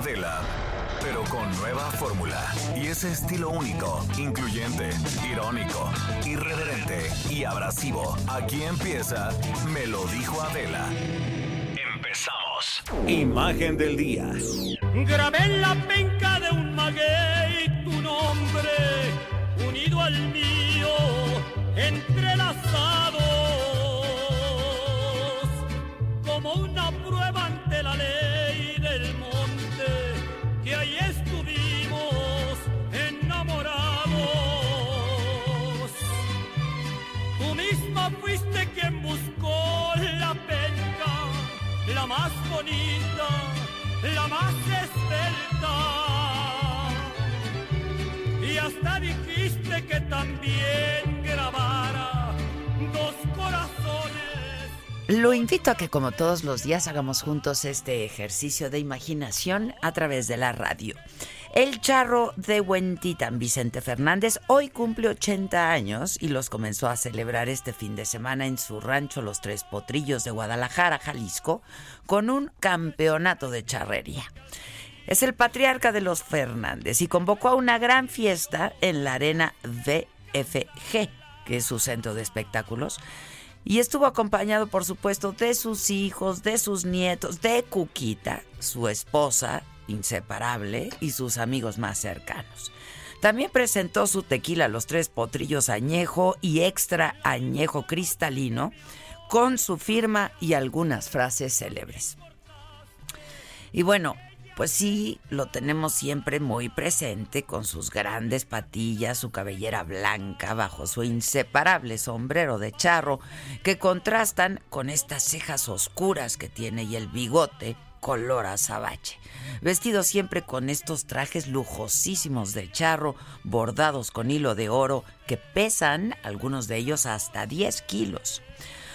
Adela, pero con nueva fórmula y ese estilo único, incluyente, irónico, irreverente y abrasivo. Aquí empieza Me lo dijo Adela. Empezamos. Imagen del día. Grabé en la penca de un maguey tu nombre, unido al mío, entrelazados, como una prueba bonita, la más esbelta. Y hasta dijiste que también grabara dos corazones. Lo invito a que como todos los días hagamos juntos este ejercicio de imaginación a través de la radio. El charro de Huentitán, Vicente Fernández, hoy cumple 80 años y los comenzó a celebrar este fin de semana en su rancho Los Tres Potrillos de Guadalajara, Jalisco, con un campeonato de charrería. Es el patriarca de los Fernández y convocó a una gran fiesta en la arena VFG, que es su centro de espectáculos, y estuvo acompañado, por supuesto, de sus hijos, de sus nietos, de Cuquita, su esposa inseparable, y sus amigos más cercanos. También presentó su tequila Los Tres Potrillos Añejo y Extra Añejo Cristalino, con su firma y algunas frases célebres. Y bueno, pues sí, lo tenemos siempre muy presente con sus grandes patillas, su cabellera blanca bajo su inseparable sombrero de charro, que contrastan con estas cejas oscuras que tiene y el bigote color azabache. Vestido siempre con estos trajes lujosísimos de charro, bordados con hilo de oro, que pesan, algunos de ellos, hasta 10 kilos.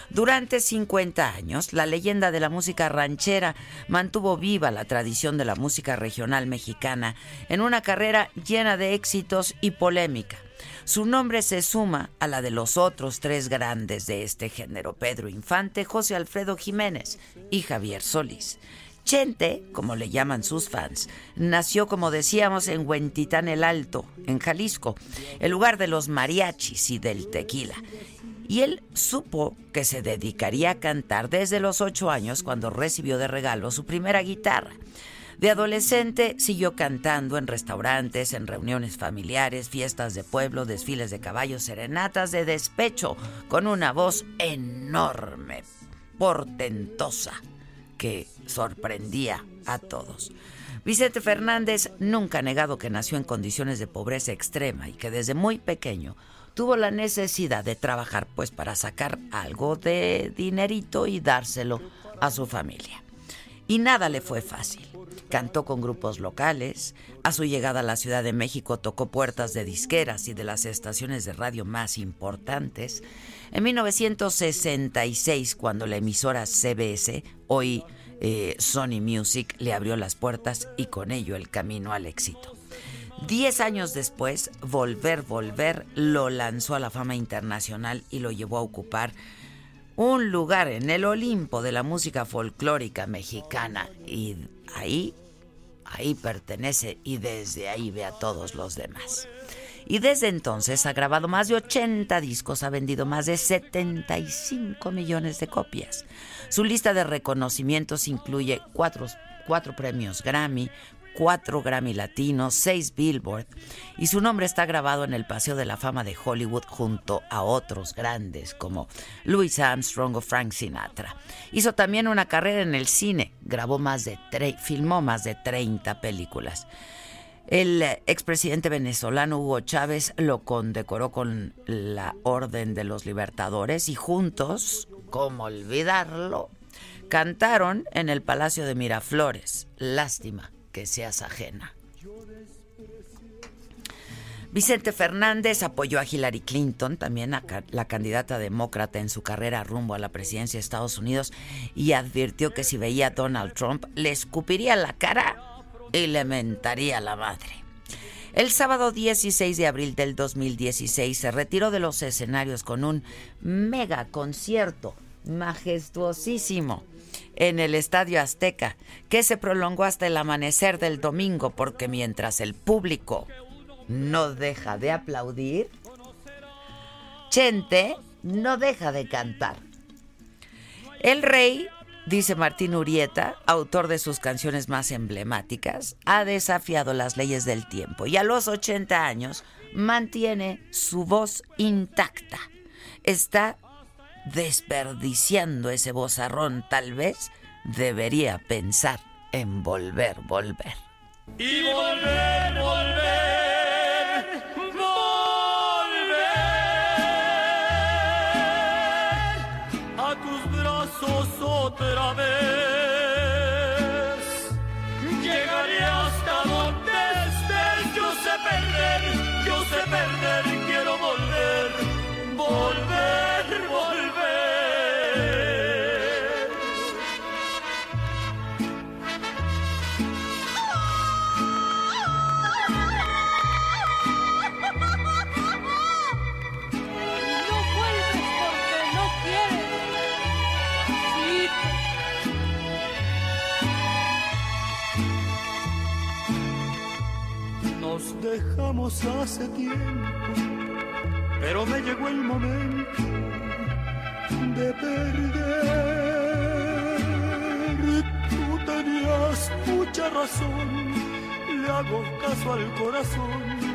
Durante 50 años, la leyenda de la música ranchera mantuvo viva la tradición de la música regional mexicana en una carrera llena de éxitos y polémica. Su nombre se suma a la de los otros tres grandes de este género, Pedro Infante, José Alfredo Jiménez y Javier Solís. Chente, como le llaman sus fans, nació, como decíamos, en Huentitán el Alto, en Jalisco, el lugar de los mariachis y del tequila. Y él supo que se dedicaría a cantar desde los ocho años cuando recibió de regalo su primera guitarra. De adolescente siguió cantando en restaurantes, en reuniones familiares, fiestas de pueblo, desfiles de caballos, serenatas de despecho, con una voz enorme, portentosa, que sorprendía a todos. Vicente Fernández nunca ha negado que nació en condiciones de pobreza extrema y que desde muy pequeño tuvo la necesidad de trabajar pues para sacar algo de dinerito y dárselo a su familia. Y nada le fue fácil. Cantó con grupos locales, a su llegada a la Ciudad de México tocó puertas de disqueras y de las estaciones de radio más importantes. En 1966, cuando la emisora CBS, hoy eh, Sony Music, le abrió las puertas y con ello el camino al éxito. Diez años después, Volver, Volver lo lanzó a la fama internacional y lo llevó a ocupar un lugar en el Olimpo de la música folclórica mexicana. Y ahí, ahí pertenece y desde ahí ve a todos los demás. Y desde entonces ha grabado más de 80 discos, ha vendido más de 75 millones de copias. Su lista de reconocimientos incluye cuatro, cuatro premios Grammy, cuatro Grammy Latinos, seis Billboard, y su nombre está grabado en el Paseo de la Fama de Hollywood junto a otros grandes como Louis Armstrong o Frank Sinatra. Hizo también una carrera en el cine, grabó más de filmó más de 30 películas. El expresidente venezolano Hugo Chávez lo condecoró con la Orden de los Libertadores y juntos, como olvidarlo, cantaron en el Palacio de Miraflores. Lástima que seas ajena. Vicente Fernández apoyó a Hillary Clinton, también a la candidata demócrata en su carrera rumbo a la presidencia de Estados Unidos, y advirtió que si veía a Donald Trump le escupiría la cara y le mentaría la madre. El sábado 16 de abril del 2016 se retiró de los escenarios con un mega concierto majestuosísimo en el Estadio Azteca, que se prolongó hasta el amanecer del domingo porque mientras el público no deja de aplaudir, Chente no deja de cantar. El rey, dice Martín Urieta, autor de sus canciones más emblemáticas, ha desafiado las leyes del tiempo y a los 80 años mantiene su voz intacta. Está desperdiciando ese vozarrón, tal vez debería pensar en volver, volver. Y volver, volver. Hace tiempo, pero me llegó el momento de perder. Tú tenías mucha razón, le hago caso al corazón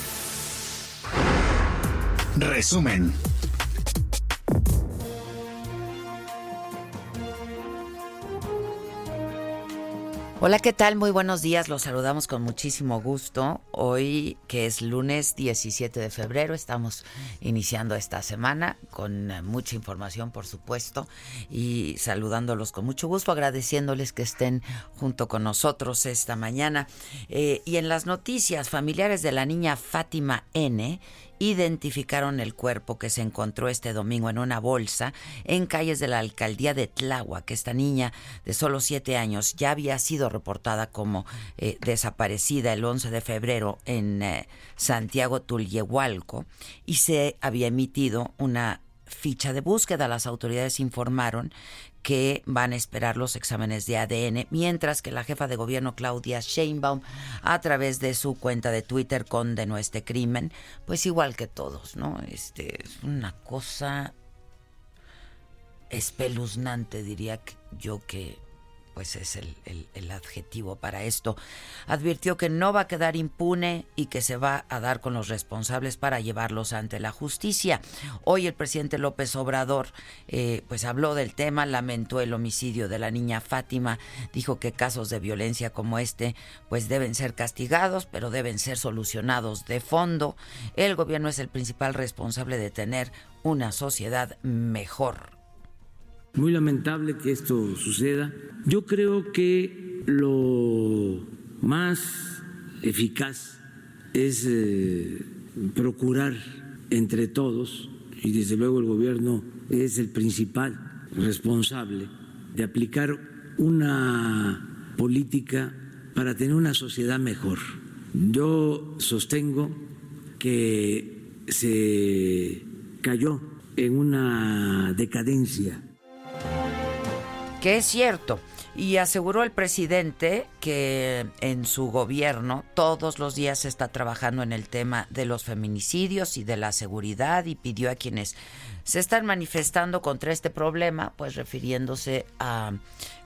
Resumen. Hola, ¿qué tal? Muy buenos días. Los saludamos con muchísimo gusto. Hoy, que es lunes 17 de febrero, estamos iniciando esta semana con eh, mucha información, por supuesto, y saludándolos con mucho gusto, agradeciéndoles que estén junto con nosotros esta mañana. Eh, y en las noticias, familiares de la niña Fátima N identificaron el cuerpo que se encontró este domingo en una bolsa en calles de la alcaldía de que Esta niña de solo siete años ya había sido reportada como eh, desaparecida el 11 de febrero en eh, Santiago Tulyehualco y se había emitido una ficha de búsqueda. Las autoridades informaron que van a esperar los exámenes de ADN, mientras que la jefa de gobierno Claudia Sheinbaum, a través de su cuenta de Twitter, condenó este crimen, pues igual que todos, ¿no? Este es una cosa espeluznante, diría yo que pues es el, adjetivo para esto. Advirtió que no va a quedar impune y que se va a dar con los responsables para llevarlos ante la justicia. Hoy el presidente López Obrador eh, pues habló del tema, lamentó el homicidio de la niña Fátima, dijo que casos de violencia como este pues deben ser castigados, pero deben ser solucionados de fondo. El gobierno es el principal responsable de tener una sociedad mejor muy lamentable que esto suceda. Yo creo que lo más eficaz es eh, procurar entre todos, y desde luego el gobierno es el principal responsable, de aplicar una política para tener una sociedad mejor. Yo sostengo que se cayó en una decadencia que es cierto. Y aseguró el presidente que en su gobierno todos los días se está trabajando en el tema de los feminicidios y de la seguridad y pidió a quienes se están manifestando contra este problema, pues refiriéndose a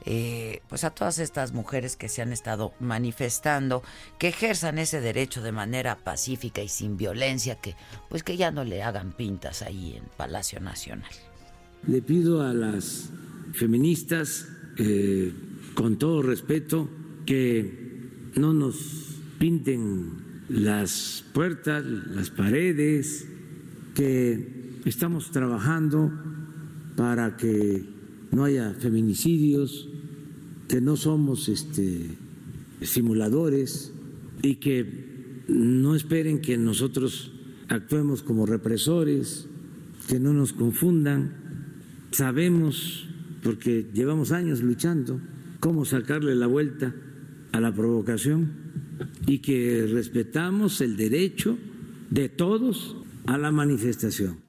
eh, pues a todas estas mujeres que se han estado manifestando, que ejerzan ese derecho de manera pacífica y sin violencia, que pues que ya no le hagan pintas ahí en Palacio Nacional. Le pido a las feministas, eh, con todo respeto, que no nos pinten las puertas, las paredes, que estamos trabajando para que no haya feminicidios, que no somos este, simuladores y que no esperen que nosotros actuemos como represores, que no nos confundan. Sabemos, porque llevamos años luchando, cómo sacarle la vuelta a la provocación y que respetamos el derecho de todos a la manifestación.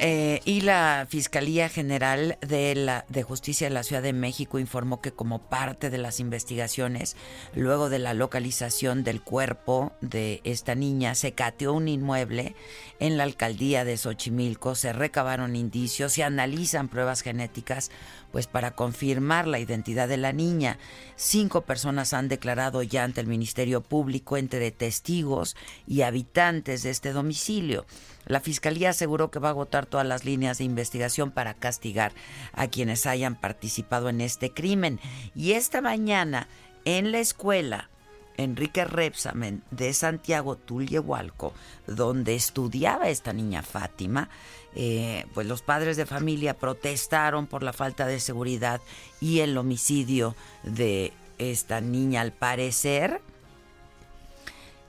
Eh, y la Fiscalía General de, la, de Justicia de la Ciudad de México informó que como parte de las investigaciones, luego de la localización del cuerpo de esta niña, se cateó un inmueble en la alcaldía de Xochimilco, se recabaron indicios, se analizan pruebas genéticas pues para confirmar la identidad de la niña. Cinco personas han declarado ya ante el Ministerio Público entre testigos y habitantes de este domicilio. La Fiscalía aseguró que va a agotar todas las líneas de investigación para castigar a quienes hayan participado en este crimen. Y esta mañana, en la escuela Enrique Repsamen de Santiago Tulyehualco, donde estudiaba esta niña Fátima, eh, pues los padres de familia protestaron por la falta de seguridad y el homicidio de esta niña. Al parecer,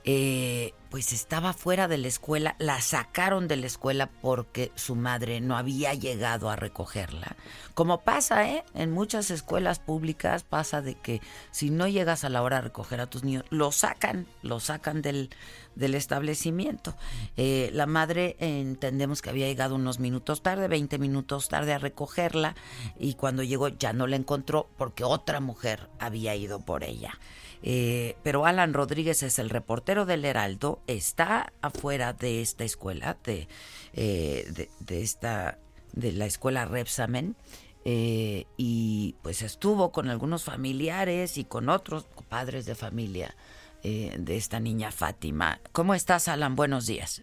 eh, pues estaba fuera de la escuela, la sacaron de la escuela porque su madre no había llegado a recogerla. Como pasa, ¿eh? En muchas escuelas públicas pasa de que si no llegas a la hora de recoger a tus niños, lo sacan, lo sacan del, del establecimiento. Eh, la madre entendemos que había llegado unos minutos tarde, 20 minutos tarde a recogerla y cuando llegó ya no la encontró porque otra mujer había ido por ella. Eh, pero Alan Rodríguez es el reportero del Heraldo, está afuera de esta escuela, de, eh, de, esta, de la escuela Repsamen, eh, y pues estuvo con algunos familiares y con otros padres de familia de esta niña Fátima. ¿Cómo estás, Alan? Buenos días.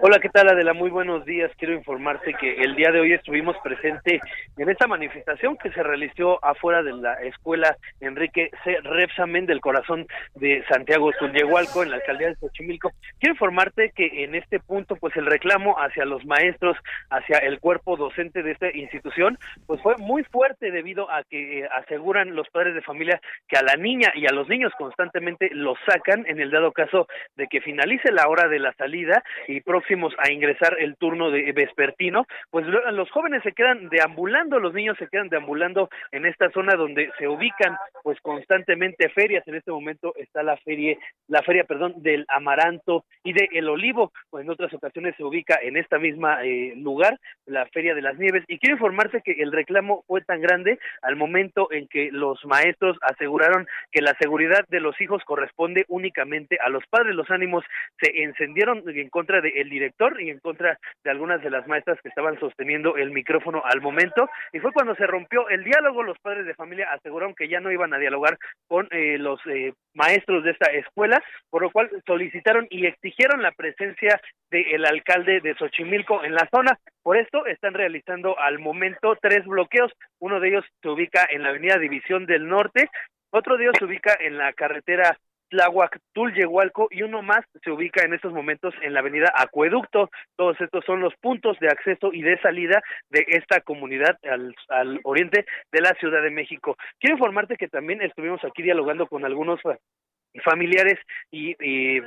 Hola, ¿qué tal Adela? Muy buenos días. Quiero informarte que el día de hoy estuvimos presente en esta manifestación que se realizó afuera de la escuela Enrique C. Repsamen del corazón de Santiago Tulyehualco en la alcaldía de Xochimilco. Quiero informarte que en este punto, pues el reclamo hacia los maestros, hacia el cuerpo docente de esta institución, pues fue muy fuerte debido a que eh, aseguran los padres de familia que a la niña y a los niños constantemente los sacan en el dado caso de que finalice la hora de la salida y próximos a ingresar el turno de vespertino, pues los jóvenes se quedan deambulando, los niños se quedan deambulando en esta zona donde se ubican pues constantemente ferias. En este momento está la feria, la feria, perdón, del amaranto y de el olivo. Pues en otras ocasiones se ubica en esta misma eh, lugar la feria de las nieves. Y quiero informarse que el reclamo fue tan grande al momento en que los maestros aseguraron que la seguridad de los hijos corresponde únicamente a los padres. Los ánimos se encendieron en contra de el director y en contra de algunas de las maestras que estaban sosteniendo el micrófono al momento. Y fue cuando se rompió el diálogo, los padres de familia aseguraron que ya no iban a dialogar con eh, los eh, maestros de esta escuela, por lo cual solicitaron y exigieron la presencia del alcalde de Xochimilco en la zona. Por esto están realizando al momento tres bloqueos. Uno de ellos se ubica en la avenida División del Norte, otro de ellos se ubica en la carretera Tláhuac, Tulyehualco y uno más se ubica en estos momentos en la avenida Acueducto. Todos estos son los puntos de acceso y de salida de esta comunidad al, al oriente de la Ciudad de México. Quiero informarte que también estuvimos aquí dialogando con algunos familiares y, y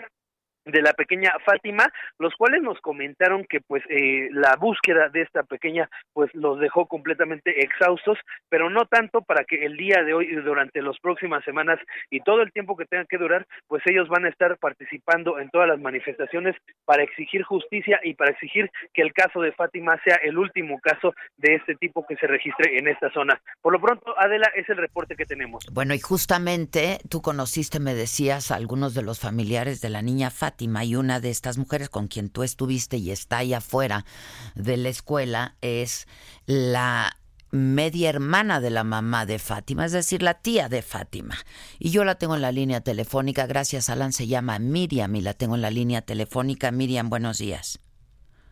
de la pequeña Fátima, los cuales nos comentaron que pues eh, la búsqueda de esta pequeña pues los dejó completamente exhaustos, pero no tanto para que el día de hoy y durante las próximas semanas y todo el tiempo que tenga que durar, pues ellos van a estar participando en todas las manifestaciones para exigir justicia y para exigir que el caso de Fátima sea el último caso de este tipo que se registre en esta zona. Por lo pronto, Adela, es el reporte que tenemos. Bueno, y justamente tú conociste, me decías, a algunos de los familiares de la niña Fátima y una de estas mujeres con quien tú estuviste y está ahí afuera de la escuela es la media hermana de la mamá de Fátima, es decir, la tía de Fátima. Y yo la tengo en la línea telefónica, gracias Alan, se llama Miriam y la tengo en la línea telefónica. Miriam, buenos días.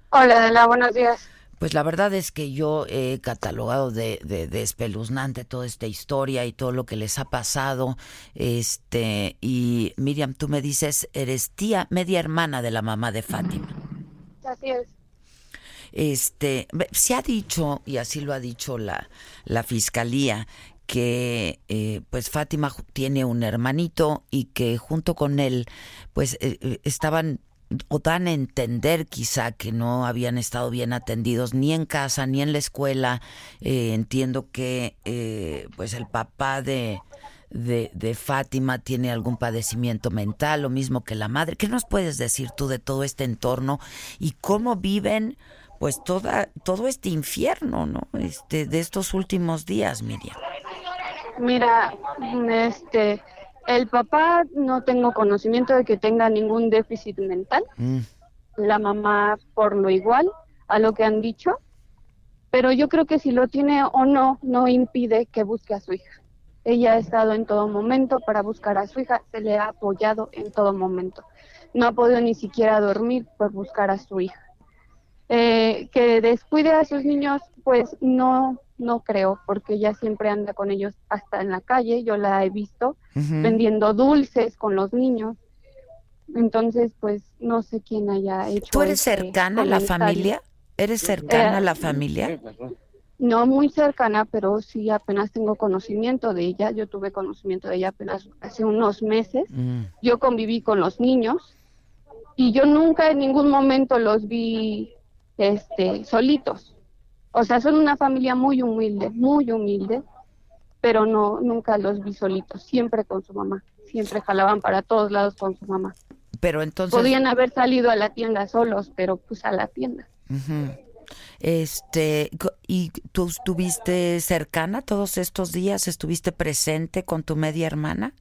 Hola, Adela, buenos días. Pues la verdad es que yo he catalogado de, de, espeluznante toda esta historia y todo lo que les ha pasado. Este, y Miriam, tú me dices, eres tía, media hermana de la mamá de Fátima. Así es. Este, se ha dicho, y así lo ha dicho la, la fiscalía, que eh, pues Fátima tiene un hermanito y que junto con él pues eh, eh, estaban o dan a entender quizá que no habían estado bien atendidos ni en casa ni en la escuela. Eh, entiendo que eh, pues el papá de, de, Fátima tiene algún padecimiento mental, lo mismo que la madre. ¿Qué nos puedes decir tú de todo este entorno y cómo viven pues toda, todo este infierno, ¿no? Este, de estos últimos días, Miriam. Mira, este el papá no tengo conocimiento de que tenga ningún déficit mental. Mm. La mamá por lo igual a lo que han dicho. Pero yo creo que si lo tiene o no, no impide que busque a su hija. Ella ha estado en todo momento para buscar a su hija, se le ha apoyado en todo momento. No ha podido ni siquiera dormir por buscar a su hija. Eh, que descuide a sus niños, pues no, no creo, porque ella siempre anda con ellos hasta en la calle, yo la he visto vendiendo dulces con los niños. Entonces, pues no sé quién haya hecho. ¿Tú eres cercana a la familia? ¿Eres cercana a la familia? No muy cercana, pero sí apenas tengo conocimiento de ella. Yo tuve conocimiento de ella apenas hace unos meses. Mm. Yo conviví con los niños y yo nunca en ningún momento los vi este solitos. O sea, son una familia muy humilde, muy humilde, pero no, nunca los vi solitos, siempre con su mamá, siempre jalaban para todos lados con su mamá. Pero entonces... Podían haber salido a la tienda solos, pero pues a la tienda. Este, ¿y tú estuviste cercana todos estos días? ¿Estuviste presente con tu media hermana?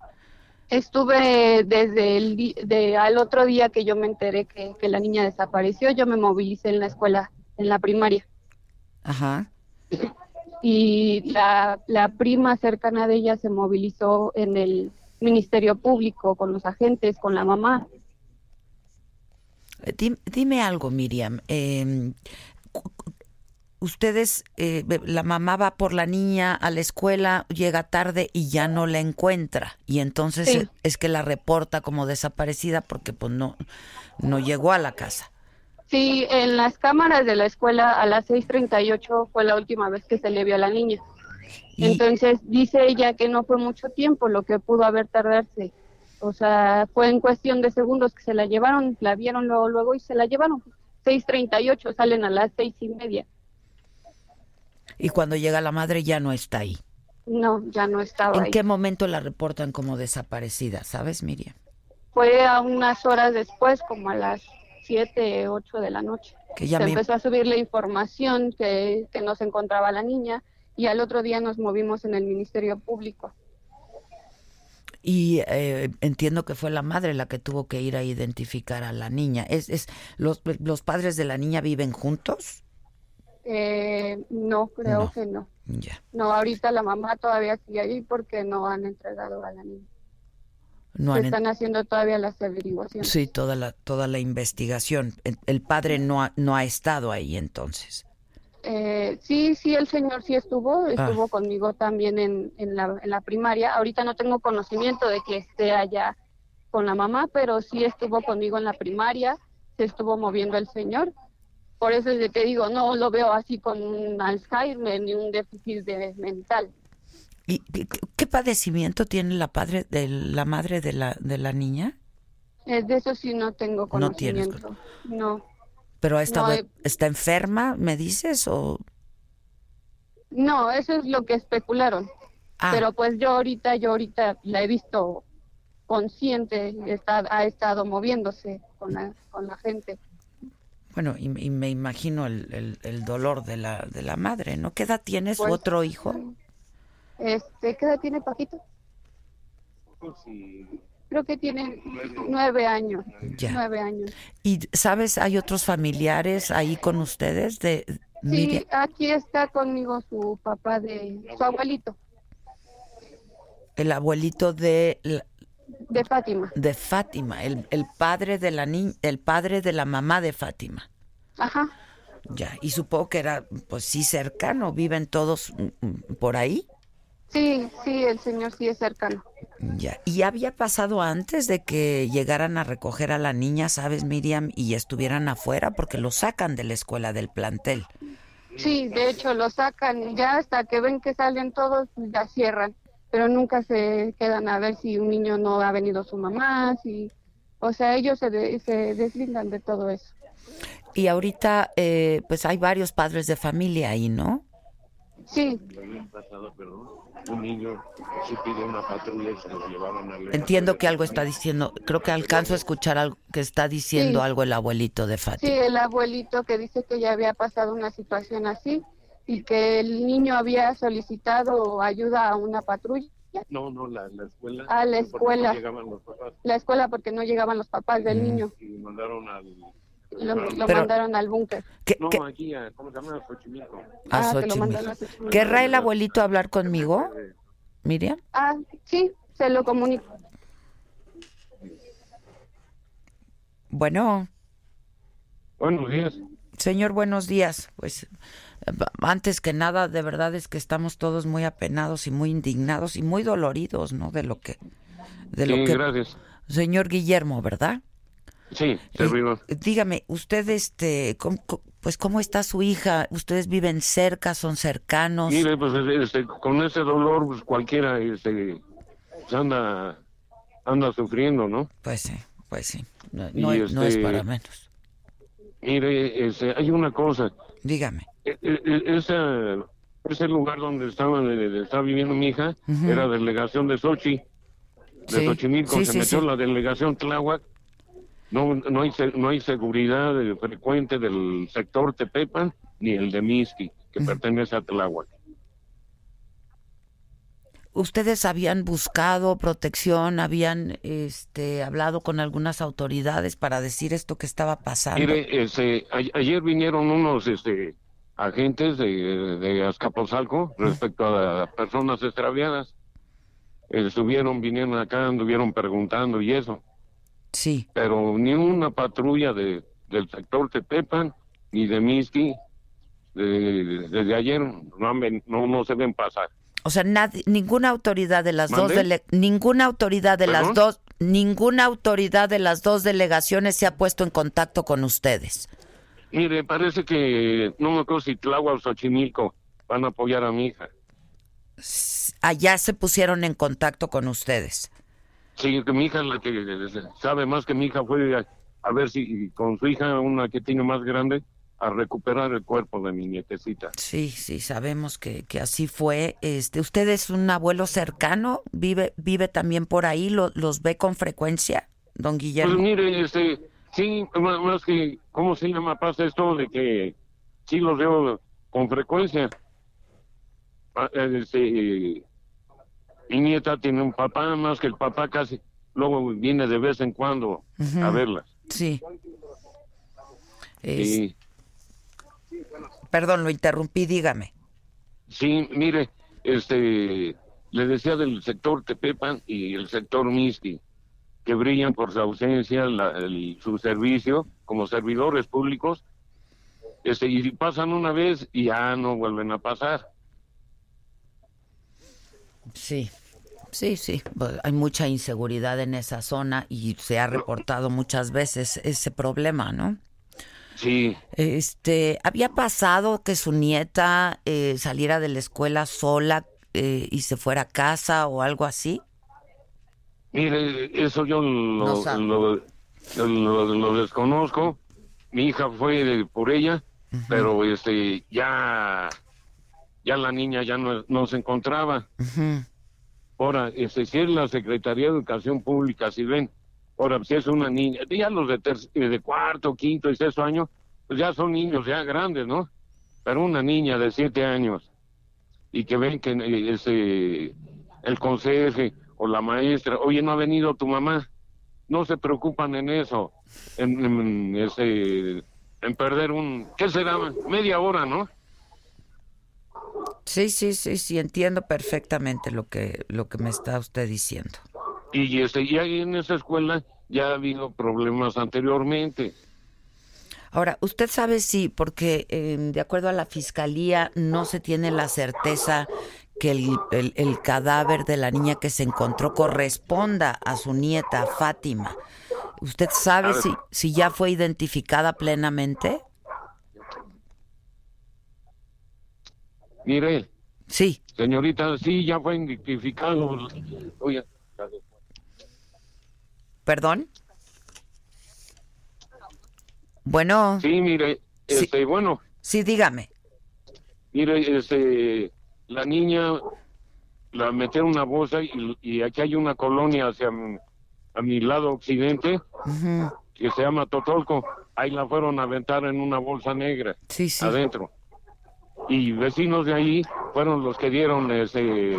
Estuve desde el de, al otro día que yo me enteré que, que la niña desapareció, yo me movilicé en la escuela, en la primaria. Ajá. Y la, la prima cercana de ella se movilizó en el Ministerio Público con los agentes, con la mamá. Eh, dime, algo, Miriam. Em, ustedes, eh, la mamá va por la niña a la escuela, llega tarde y ya no la encuentra. Y entonces es que la reporta como desaparecida porque pues no, no llegó a la casa. Sí, en las cámaras de la escuela a las 6.38 fue la última vez que se le vio a la niña. Entonces dice ella que no fue mucho tiempo lo que pudo haber tardarse. O sea, fue en cuestión de segundos que se la llevaron, la vieron luego, luego y se la llevaron. 6.38, salen a las seis y media. Y cuando llega la madre ya no está ahí. No, ya no estaba ¿En ahí. qué momento la reportan como desaparecida, sabes, Miriam? Fue a unas horas después, como a las 7, 8 de la noche. Que ya Se empezó a subir la información que, que no se encontraba la niña y al otro día nos movimos en el Ministerio Público. Y eh, entiendo que fue la madre la que tuvo que ir a identificar a la niña. ¿Es, es los, los padres de la niña viven juntos? Eh, no, creo que no. Ya. No, ahorita la mamá todavía sigue ahí porque no han entregado a la niña. No están haciendo todavía las averiguaciones. Sí, toda la, toda la investigación. El, padre no ha, no ha estado ahí entonces. Eh, sí, sí, el señor sí estuvo, ah. estuvo conmigo también en, en, la, en la primaria. Ahorita no tengo conocimiento de que esté allá con la mamá, pero sí estuvo conmigo en la primaria, se estuvo moviendo el señor. Por eso es de que digo, no lo veo así con un Alzheimer ni un déficit de mental. ¿Y qué padecimiento tiene la padre de la madre de la de la niña? Eh, de eso sí no tengo conocimiento. No. ¿Pero ha estado, eh, está enferma, me dices? o No, eso es lo que especularon. Ah. Pero pues yo ahorita, yo ahorita la he visto consciente, está, ha estado moviéndose con la, con la gente. Bueno, y, me imagino el, el, dolor de la, de la madre, ¿no? ¿Qué edad tiene su pues, otro hijo? Este, ¿Qué edad tiene Paquito? Creo que tiene nueve años. Nueve años. ¿Y sabes, hay otros familiares ahí con ustedes? de Sí, aquí está conmigo su papá de su abuelito. El abuelito de de Fátima. De Fátima, el, el padre de la ni el padre de la mamá de Fátima. Ajá. Ya, y supongo que era, pues sí, cercano, viven todos mm, mm, por ahí. Sí, sí, el señor sí es cercano. Ya, y había pasado antes de que llegaran a recoger a la niña, ¿sabes, Miriam? Y estuvieran afuera porque lo sacan de la escuela del plantel. Sí, de hecho lo sacan y ya hasta que ven que salen todos, ya cierran pero nunca se quedan a ver si un niño no ha venido su mamá, si, o sea, ellos se, se deslindan de todo eso. Y ahorita, eh, pues hay varios padres de familia ahí, ¿no? Sí. Un niño se pide una patrulla y se lo llevaron a Entiendo que algo está diciendo, creo que alcanzo a escuchar algo que está diciendo algo el abuelito de Fátima. Sí, el abuelito que dice que ya había pasado una situación así y que el niño había solicitado ayuda a una patrulla. No, no, la, escuela. A la escuela. La escuela porque no llegaban los papás del mm. niño. Y mandaron al... Lo, mandaron al búnker. No, aquí, a, ¿cómo se llama? A Xochimilco. Ah, Xochimilco. ¿Querrá el abuelito hablar conmigo, Miriam? Ah, sí, se lo comunico. Bueno. Buenos días. Señor, buenos días. Pues antes que nada, de verdad es que estamos todos muy apenados y muy indignados y muy doloridos, ¿no? De lo que, de lo que, gracias. señor Guillermo, ¿verdad? Sí, servimos. Eh, dígame, usted, este, pues, ¿cómo está su hija? ¿Ustedes viven cerca, son cercanos? Mire, pues, este, con ese dolor, pues, cualquiera, este, pues, anda, anda sufriendo, ¿no? Pues sí, pues sí, no, no, es este, para menos. Mire, este, hay una cosa. Dígame. E, e, e, ese, ese lugar donde estaba, estaba viviendo mi hija era delegación de Sochi, de Xochimilco, se metió la delegación Tláhuac. No, no, hay, no hay seguridad frecuente del sector Tepepan ni el de Miski, que pertenece a Tláhuac. ¿Ustedes habían buscado protección, habían este, hablado con algunas autoridades para decir esto que estaba pasando? Mire, este, ayer vinieron unos este, agentes de, de Azcapotzalco respecto a personas extraviadas. Estuvieron, vinieron acá, anduvieron preguntando y eso. Sí. Pero ni una patrulla de, del sector Tepepan ni de Miski desde ayer no, no, no se ven pasar. O sea, ninguna autoridad de las dos ninguna autoridad de las dos ninguna autoridad de las dos delegaciones se ha puesto en contacto con ustedes. Mire, parece que no me acuerdo si Tláhuac o Xochimilco van a apoyar a mi hija. Allá se pusieron en contacto con ustedes. Sí, que mi hija la que sabe más que mi hija fue a, ver si con su hija, una que tiene más grande, a recuperar el cuerpo de mi nietecita. Sí, sí, sabemos que, que así fue. Este, ¿Usted es un abuelo cercano? ¿Vive vive también por ahí? ¿Los ve con frecuencia, don Guillermo? Pues mire, este, Sí, más que, ¿cómo se llama? Pasa esto de que sí los veo con frecuencia. Ah, este, mi nieta tiene un papá, más que el papá casi, luego viene de vez en cuando a verla. Sí. Perdón, lo interrumpí, dígame. Sí, mire, este, le decía del sector Tepepan y el sector Misti que brillan por su ausencia, su servicio como servidores públicos, este, y pasan una vez y ya no vuelven a pasar. Sí, sí, sí. Hay mucha inseguridad en esa zona y se ha reportado muchas veces ese problema, ¿no? Sí. Este, había pasado que su nieta eh, saliera de la escuela sola eh, y se fuera a casa o algo así. Mire, eso yo lo, lo, desconozco. Mi hija fue por ella, pero este ya ya la niña ya no, se encontraba. Ahora, este, si es la Secretaría de Educación Pública, si ven, ahora si es una niña, ya los de, de cuarto, quinto y sexto año, pues ya son niños ya grandes, ¿no? Pero una niña de siete años y que ven que eh, ese, el conseje o la maestra, oye, no ha venido tu mamá, no se preocupan en eso, en, ese, en perder un, ¿qué será? Media hora, ¿no? Sí, sí, sí, sí, entiendo perfectamente lo que, lo que me está usted diciendo. Y, este, y ahí en esa escuela ya ha habido problemas anteriormente. Ahora, usted sabe si, porque eh, de acuerdo a la fiscalía no se tiene la certeza que el, cadáver de la niña que se encontró corresponda a su nieta Fátima. ¿Usted sabe si, si ya fue identificada plenamente? Mire. Sí. Señorita, sí, ya fue identificado. ¿Perdón? Bueno. Sí, mire, este, bueno. Sí, dígame. Mire, este, la niña la metieron en una bolsa y, aquí hay una colonia hacia a mi lado occidente que se llama Totolco. Ahí la fueron a aventar en una bolsa negra sí, sí. adentro. Y vecinos de ahí fueron los que dieron ese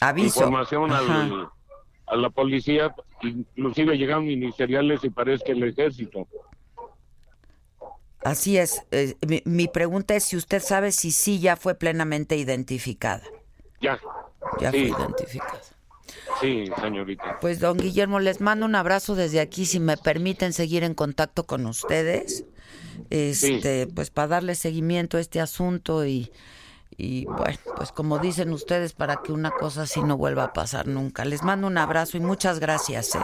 Aviso. información a la policía, inclusive llegaron ministeriales y parece que el ejército. Así es. Eh, mi, pregunta es si usted sabe si sí ya fue plenamente identificada. Ya. Ya fue identificada. Sí, señorita. Pues don Guillermo, les mando un abrazo desde aquí, si me permiten seguir en contacto con ustedes, este, pues para darle seguimiento a este asunto y, y bueno, pues como dicen ustedes, para que una cosa así no vuelva a pasar nunca. Les mando un abrazo y muchas gracias. ¿eh?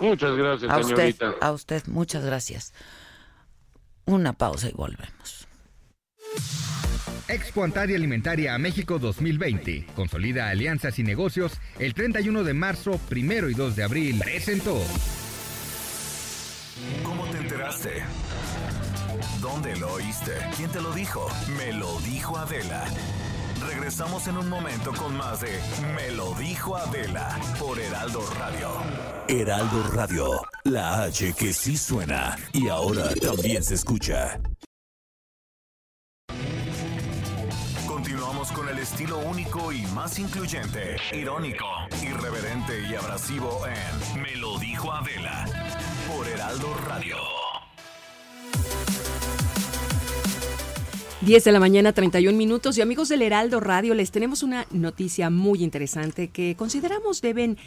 Muchas gracias, a señorita. Usted, a usted, muchas gracias. Una pausa y volvemos. Expo Antaria Alimentaria a México 2020. Consolida alianzas y negocios. El 31 de marzo, primero y 2 de abril. Presentó. ¿Cómo te enteraste? ¿Dónde lo oíste? ¿Quién te lo dijo? Me lo dijo Adela. Regresamos en un momento con más de Me lo dijo Adela por Heraldo Radio. Heraldo Radio, la H que sí suena y ahora también se escucha. Continuamos con el estilo único y más incluyente, irónico, irreverente y abrasivo en Me lo dijo Adela por Heraldo Radio. 10 de la mañana, 31 minutos. Y amigos del Heraldo Radio, les tenemos una noticia muy interesante que consideramos deben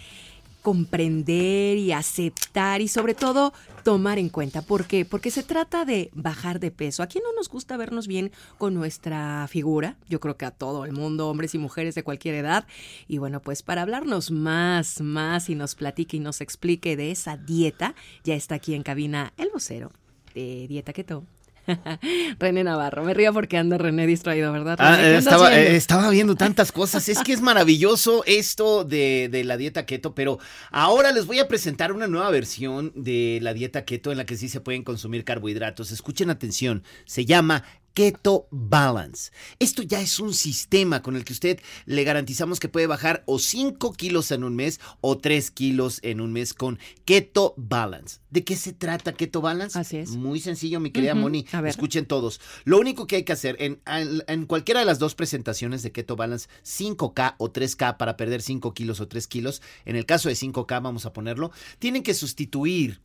comprender y aceptar y sobre todo tomar en cuenta. ¿Por qué? Porque se trata de bajar de peso. Aquí no nos gusta vernos bien con nuestra figura. Yo creo que a todo el mundo, hombres y mujeres de cualquier edad. Y bueno, pues para hablarnos más, más y nos platique y nos explique de esa dieta, ya está aquí en cabina el vocero de Dieta Keto, René Navarro, me río porque anda René distraído, ¿verdad? Ah, estaba, eh, estaba, viendo tantas cosas. Es que es maravilloso esto de, de, la dieta keto, pero ahora les voy a presentar una nueva versión de la dieta keto en la que sí se pueden consumir carbohidratos. Escuchen atención, se llama Keto Balance. Esto ya es un sistema con el que usted le garantizamos que puede bajar o 5 kilos en un mes o 3 kilos en un mes con Keto Balance. ¿De qué se trata Keto Balance? Así es. Muy sencillo, mi querida Moni. Escuchen todos. Lo único que hay que hacer en, en, cualquiera de las dos presentaciones de Keto Balance, 5K o 3K para perder 5 kilos o 3 kilos, en el caso de 5K vamos a ponerlo, tienen que sustituir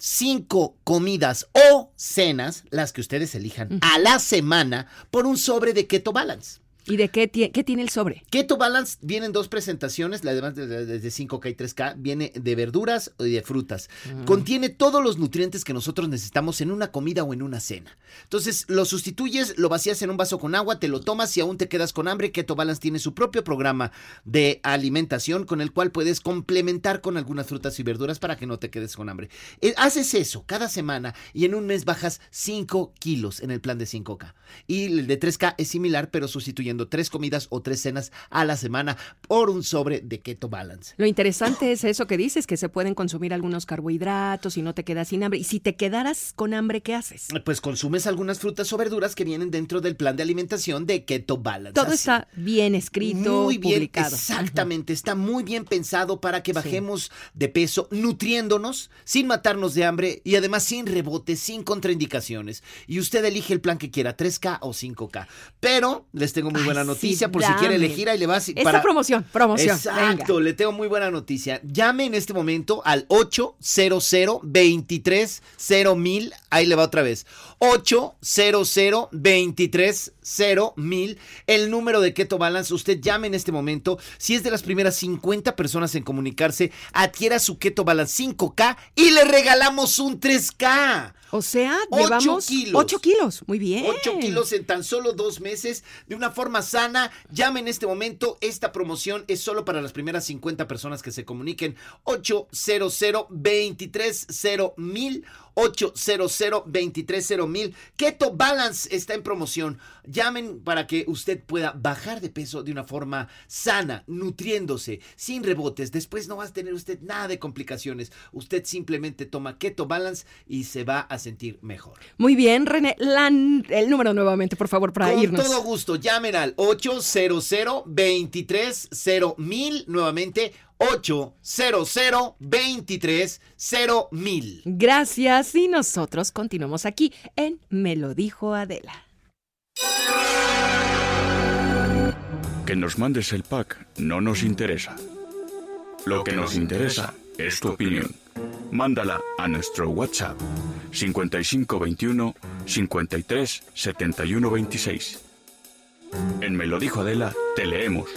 cinco comidas o cenas, las que ustedes elijan, a la semana por un sobre de Keto Balance. ¿Y de qué, qué, tiene el sobre? Keto Balance viene en dos presentaciones, además de, de, 5K y 3K, viene de verduras y de frutas. Mm. Contiene todos los nutrientes que nosotros necesitamos en una comida o en una cena. Entonces, lo sustituyes, lo vacías en un vaso con agua, te lo tomas y aún te quedas con hambre. Keto Balance tiene su propio programa de alimentación con el cual puedes complementar con algunas frutas y verduras para que no te quedes con hambre. Eh, haces eso cada semana y en un mes bajas 5 kilos en el plan de 5K. Y el de 3K es similar, pero sustituye incluyendo tres comidas o tres cenas a la semana por un sobre de Keto Balance. Lo interesante es eso que dices, que se pueden consumir algunos carbohidratos y no te quedas sin hambre. Y si te quedaras con hambre, ¿qué haces? Pues consumes algunas frutas o verduras que vienen dentro del plan de alimentación de Keto Balance. Todo está bien escrito, muy bien, publicado. Exactamente, está muy bien pensado para que bajemos de peso nutriéndonos sin matarnos de hambre y además sin rebotes, sin contraindicaciones. Y usted elige el plan que quiera, 3K o 5K. Pero les tengo muy buena Ay, noticia sí, por si quiere dame. elegir, ahí le vas. Esta promoción, promoción. Exacto, venga. le tengo muy buena noticia. Llame en este momento al 800 23 mil. Ahí le va otra vez. 800 23 mil. El número de Keto Balance. Usted llame en este momento. Si es de las primeras 50 personas en comunicarse, adquiera su Keto Balance 5K y le regalamos un 3K. O sea, Ocho llevamos kilos. 8 kilos. Muy bien. 8 kilos en tan solo dos meses de una forma sana. Llame en este momento. Esta promoción es solo para las primeras 50 personas que se comuniquen. 800 230 mil. 800 230 mil. Keto Balance está en promoción. Llamen para que usted pueda bajar de peso de una forma sana, nutriéndose, sin rebotes. Después no va a tener usted nada de complicaciones. Usted simplemente toma Keto Balance y se va a sentir mejor. Muy bien, René. La- el número nuevamente, por favor, para Con irnos. todo gusto, llamen al 800 23 mil nuevamente 800 23 mil. Gracias y nosotros continuamos aquí en Me lo dijo Adela. Que nos mandes el pack no nos interesa. Lo que nos interesa es tu opinión. Mándala a nuestro WhatsApp 5521 53 71 26. En Me lo dijo Adela, te leemos,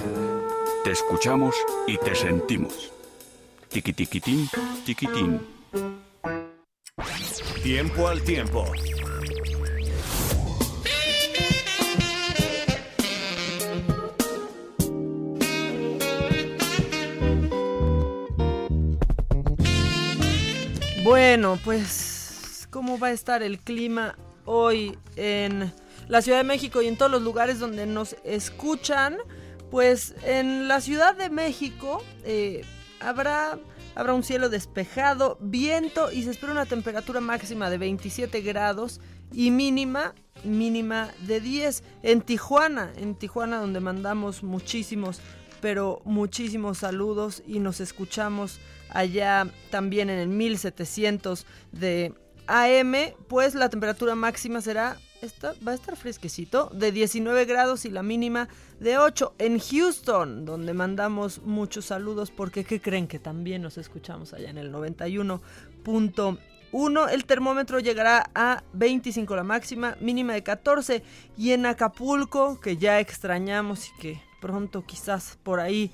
te escuchamos y te sentimos. Tiquitiquitín, tiquitín. Tiempo al tiempo. Bueno, pues, ¿cómo va a estar el clima hoy en la Ciudad de México y en todos los lugares donde nos escuchan? Pues en la Ciudad de México eh, habrá, habrá un cielo despejado, viento y se espera una temperatura máxima de 27 grados y mínima, mínima de 10. En Tijuana, en Tijuana donde mandamos muchísimos pero muchísimos saludos y nos escuchamos allá también en el 1700 de AM, pues la temperatura máxima será, esta, va a estar fresquecito, de 19 grados y la mínima de 8 en Houston, donde mandamos muchos saludos porque ¿qué creen que también nos escuchamos allá en el 91.1? El termómetro llegará a 25 la máxima, mínima de 14 y en Acapulco, que ya extrañamos y que pronto quizás por ahí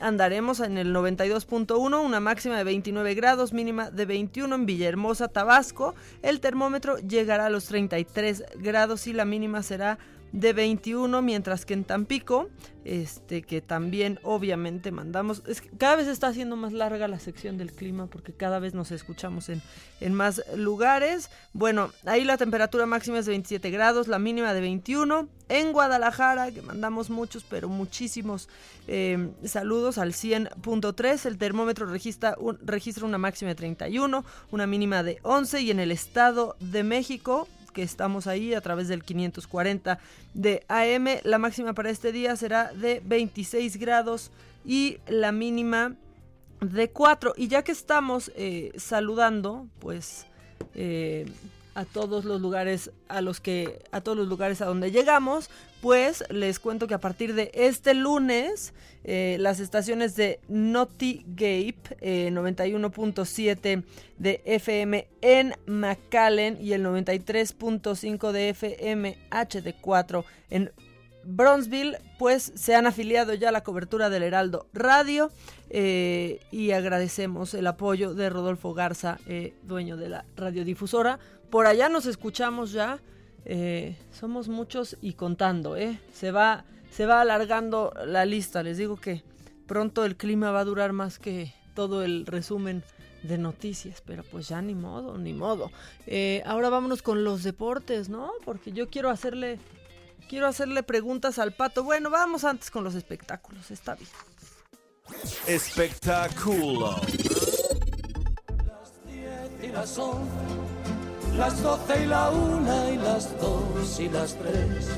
andaremos en el 92.1, una máxima de 29 grados, mínima de 21 en Villahermosa, Tabasco. El termómetro llegará a los 33 grados y la mínima será de 21, mientras que en Tampico, este que también obviamente mandamos, cada vez está haciendo más larga la sección del clima porque cada vez nos escuchamos en, en más lugares. Bueno, ahí la temperatura máxima es de 27 grados, la mínima de 21. En Guadalajara, que mandamos muchos, pero muchísimos eh, saludos al 100.3, el termómetro registra, un- registra una máxima de 31, una mínima de 11 y en el Estado de México que estamos ahí a través del 540 de AM. La máxima para este día será de 26 grados y la mínima de 4. Y ya que estamos eh, saludando, pues eh, a todos los lugares a los que a todos los lugares a donde llegamos, pues les cuento que a partir de este lunes eh, las estaciones de Naughty Gape eh, 91.7 de FM en McAllen y el 93.5 de FM HD4 en Bronzeville, pues se han afiliado ya a la cobertura del Heraldo Radio eh, y agradecemos el apoyo de Rodolfo Garza, eh, dueño de la radiodifusora. Por allá nos escuchamos ya, eh, somos muchos y contando, ¿eh? Se va, se va alargando la lista, les digo que pronto el clima va a durar más que todo el resumen de noticias, pero pues ya ni modo, ni modo. Eh, ahora vámonos con los deportes, ¿no? Porque yo quiero hacerle quiero hacerle preguntas al pato. Bueno, vamos antes con los espectáculos, está bien. Espectáculo. y las once, las doce y la una y las dos y las tres.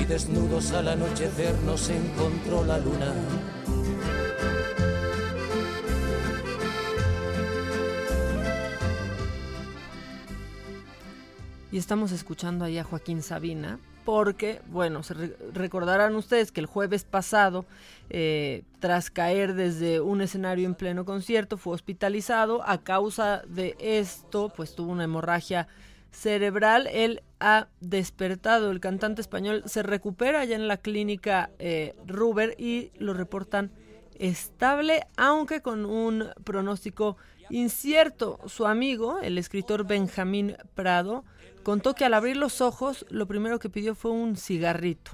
Y desnudos al anochecer nos encontró la luna. Y estamos escuchando ahí a Joaquín Sabina, porque, bueno, se re- recordarán ustedes que el jueves pasado, eh, tras caer desde un escenario en pleno concierto, fue hospitalizado. A causa de esto, pues tuvo una hemorragia cerebral. Él ha despertado. El cantante español se recupera ya en la clínica eh, Ruber y lo reportan estable, aunque con un pronóstico incierto. Su amigo, el escritor Benjamín Prado, contó que al abrir los ojos lo primero que pidió fue un cigarrito.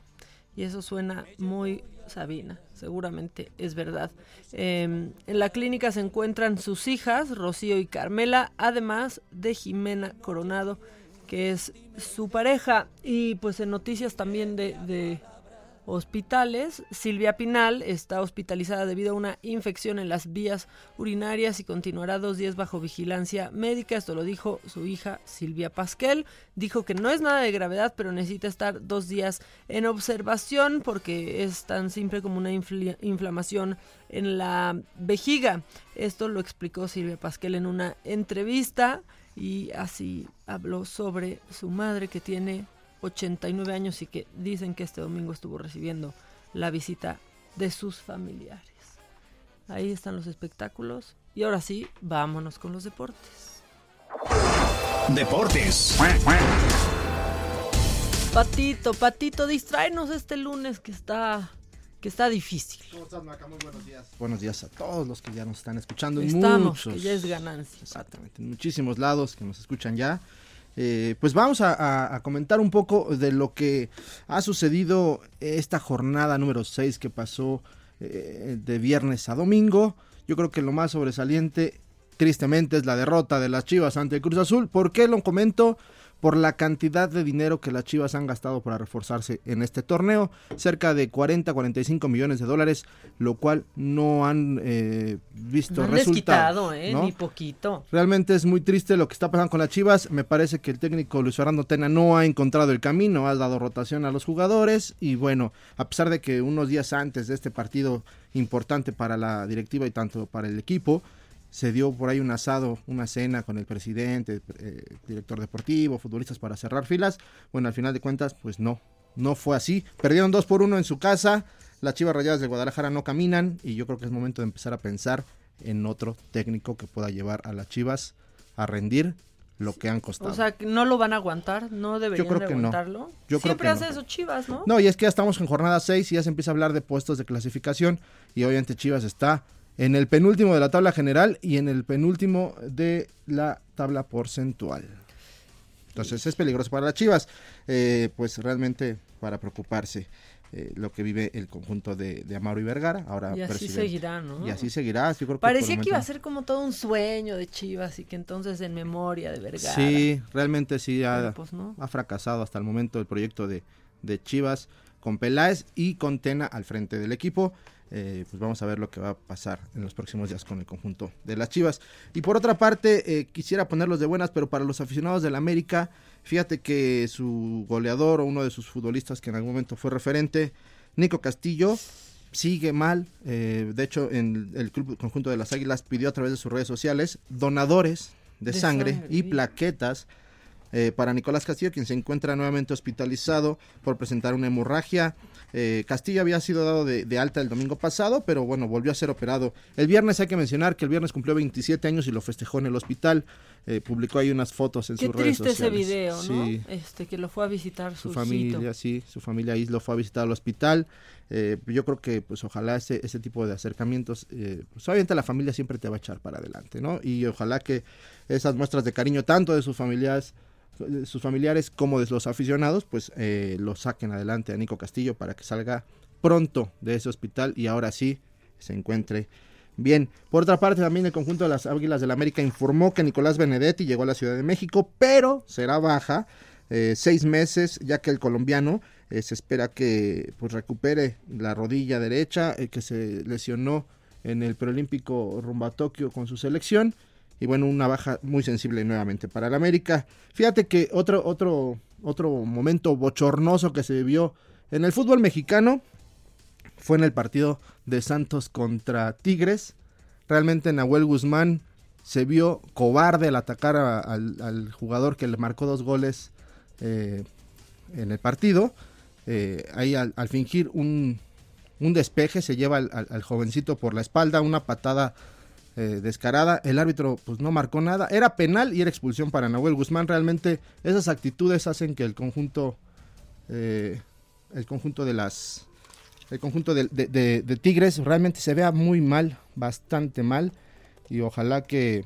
Y eso suena muy Sabina, seguramente es verdad. Eh, en la clínica se encuentran sus hijas, Rocío y Carmela, además de Jimena Coronado, que es su pareja. Y pues en noticias también de hospitales, Silvia Pinal está hospitalizada debido a una infección en las vías urinarias y continuará dos días bajo vigilancia médica. Esto lo dijo su hija Silvia Pasquel. Dijo que no es nada de gravedad, pero necesita estar dos días en observación porque es tan simple como una inflamación en la vejiga. Esto lo explicó Silvia Pasquel en una entrevista y así habló sobre su madre que tiene 89 años y que dicen que este domingo estuvo recibiendo la visita de sus familiares. Ahí están los espectáculos. Y ahora sí, vámonos con los deportes. Deportes. Patito, Patito, distráenos este lunes que está que está difícil. buenos días. Buenos días a todos los que ya nos están escuchando. Estamos, muchos, que ya es ganancia. Exactamente, en muchísimos lados que nos escuchan ya. Eh, pues vamos a, comentar un poco de lo que ha sucedido esta jornada número 6 que pasó eh, de viernes a domingo. Yo creo que lo más sobresaliente, tristemente, es la derrota de las Chivas ante Cruz Azul. ¿Por qué lo comento? Por la cantidad de dinero que las Chivas han gastado para reforzarse en este torneo, cerca de 40-45 millones de dólares, lo cual no han eh, visto No han desquitado, ¿eh? ¿no? Ni poquito. Realmente es muy triste lo que está pasando con las Chivas. Me parece que el técnico Luis Fernando Tena no ha encontrado el camino, ha dado rotación a los jugadores y bueno, a pesar de que unos días antes de este partido importante para la directiva y tanto para el equipo, se dio por ahí un asado, una cena con el presidente, eh, director deportivo, futbolistas para cerrar filas. Bueno, al final de cuentas, pues no, no fue así. Perdieron 2 por 1 en su casa. Las Chivas Rayadas de Guadalajara no caminan y yo creo que es momento de empezar a pensar en otro técnico que pueda llevar a las Chivas a rendir lo que han costado. O sea, que no lo van a aguantar, no deberían creo de que no. aguantarlo. Yo creo Siempre que hace no. eso Chivas, ¿no? No, y es que ya estamos en jornada 6 y ya se empieza a hablar de puestos de clasificación y obviamente Chivas está en el penúltimo de la tabla general y en el penúltimo de la tabla porcentual. Entonces es peligroso para las Chivas, eh, pues realmente para preocuparse eh, lo que vive el conjunto de, de Amaro y Vergara. Ahora Y así presidente. seguirá, ¿no? Y así seguirá. yo creo que por Parecía que iba a ser como todo un sueño de Chivas y que entonces en memoria de Vergara. Sí, realmente sí ha, pues, no. ha fracasado hasta el momento el proyecto de, de Chivas con Peláez y con Tena al frente del equipo. Eh, pues vamos a ver lo que va a pasar en los próximos días con el conjunto de las Chivas. Y por otra parte, eh, quisiera ponerlos de buenas, pero para los aficionados del América, fíjate que su goleador o uno de sus futbolistas que en algún momento fue referente, Nico Castillo, sigue mal. Eh, de hecho, en el club conjunto de las Águilas pidió a través de sus redes sociales donadores de, De sangre, sangre, y plaquetas eh, para Nicolás Castillo, quien se encuentra nuevamente hospitalizado por presentar una hemorragia. Eh, Castillo había sido dado de, de alta el domingo pasado, pero bueno, volvió a ser operado. El viernes hay que mencionar que el viernes cumplió 27 años y lo festejó en el hospital. Eh, publicó ahí unas fotos en Qué sus redes triste ese sociales. video, ¿no? Sí, Este, que lo fue a visitar su, su familia, sí, su familia ahí lo fue a visitar al hospital. Eh, yo creo que, pues, ojalá ese, ese tipo de acercamientos, eh, pues, obviamente la familia siempre te va a echar para adelante, ¿no? Y ojalá que esas muestras de cariño, tanto de sus familiares, sus familiares como de los aficionados, pues, eh, lo saquen adelante a Nico Castillo para que salga pronto de ese hospital y ahora sí se encuentre Bien, por otra parte también el conjunto de las Águilas del la América informó que Nicolás Benedetti llegó a la Ciudad de México, pero será baja eh, seis meses, ya que el colombiano eh, se espera que pues recupere la rodilla derecha, eh, que se lesionó en el preolímpico rumbo a Tokio con su selección. Y bueno, una baja muy sensible nuevamente para el América. Fíjate que otro, otro, otro momento bochornoso que se vivió en el fútbol mexicano fue en el partido de Santos contra Tigres. Realmente Nahuel Guzmán se vio cobarde al atacar al, jugador que le marcó dos goles eh, en el partido. Eh, ahí al, fingir un, despeje se lleva al, jovencito por la espalda, una patada eh, descarada. El árbitro pues no marcó nada. Era penal y era expulsión para Nahuel Guzmán. Realmente esas actitudes hacen que el conjunto, el conjunto de las el conjunto de, Tigres realmente se vea muy mal, bastante mal. Y ojalá que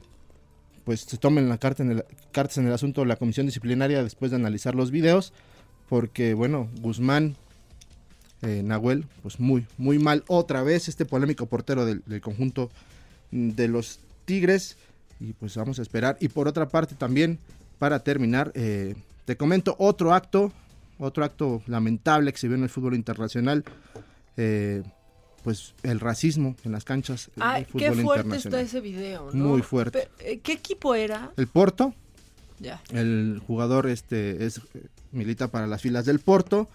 pues se tomen la carta en el, cartas en el asunto la comisión disciplinaria después de analizar los videos. Porque bueno, Guzmán, eh, Nahuel, pues muy, muy mal. Otra vez este polémico portero del, conjunto de los Tigres. Y pues vamos a esperar. Y por otra parte también, para terminar, eh, te comento otro acto, otro acto lamentable que se vio en el fútbol internacional eh, pues el racismo en las canchas qué fuerte está ese video, Muy fuerte. Eh, ¿Qué equipo era? El Porto. Ya. El jugador este es milita para las filas del Porto.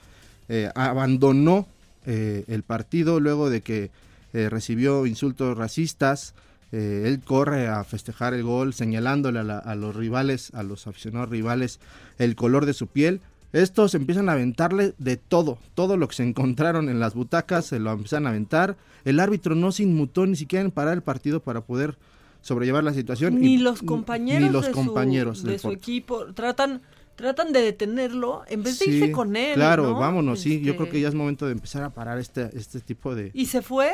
Eh, abandonó el partido luego de que recibió insultos racistas. Él corre a festejar el gol señalándole a, los rivales, a los aficionados rivales, el color de su piel. Estos empiezan a aventarle de todo, todo lo que se encontraron en las butacas, se lo empiezan a aventar. El árbitro no se inmutó ni siquiera en parar el partido para poder sobrellevar la situación. Ni los compañeros, los de, compañeros su, de su equipo tratan tratan de detenerlo en vez de irse con él. Claro, vámonos, sí. Yo creo que este ya es momento de empezar a parar este, este tipo de. ¿Y se fue?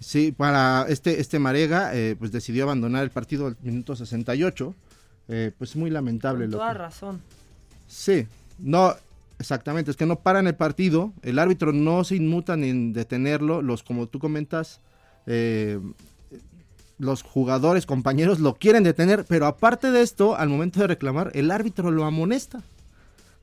Sí, para este, este Marega, eh, pues decidió abandonar el partido al minuto 68. Eh, pues muy lamentable. Con toda razón. Sí, no, exactamente, es que no paran el partido, el árbitro no se inmuta en detenerlo, los, como tú comentas, eh, los jugadores, compañeros lo quieren detener, pero aparte de esto, al momento de reclamar, el árbitro lo amonesta.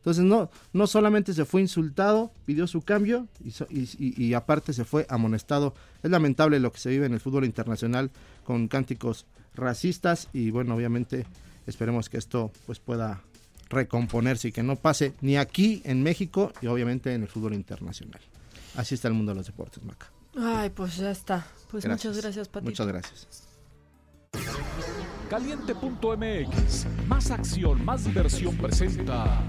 Entonces no, no solamente se fue insultado, pidió su cambio y, y, aparte se fue amonestado. Es lamentable lo que se vive en el fútbol internacional con cánticos racistas y bueno, obviamente esperemos que esto pues pueda recomponerse y que no pase ni aquí en México y obviamente en el fútbol internacional. Así está el mundo de los deportes, Maca. Ay, pues ya está. Pues muchas gracias, Pati. Muchas gracias. Caliente.mx, más acción, más diversión presenta.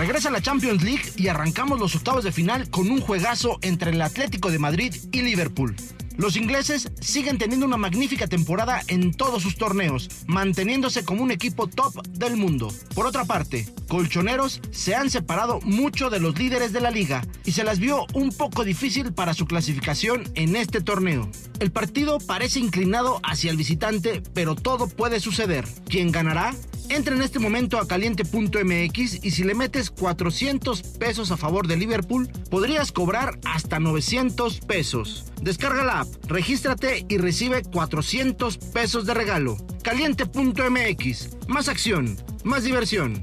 Regresa la Champions League y arrancamos los octavos de final con un juegazo entre el Atlético de Madrid y Liverpool. Los ingleses siguen teniendo una magnífica temporada en todos sus torneos, manteniéndose como un equipo top del mundo. Por otra parte, colchoneros se han separado mucho de los líderes de la liga y se las vio un poco difícil para su clasificación en este torneo. El partido parece inclinado hacia el visitante, pero todo puede suceder. ¿Quién ganará? Entra en este momento a caliente.mx y si le metes 400 pesos a favor de Liverpool, podrías cobrar hasta 900 pesos. Descarga la app, regístrate y recibe 400 pesos de regalo. Caliente.mx, más acción, más diversión.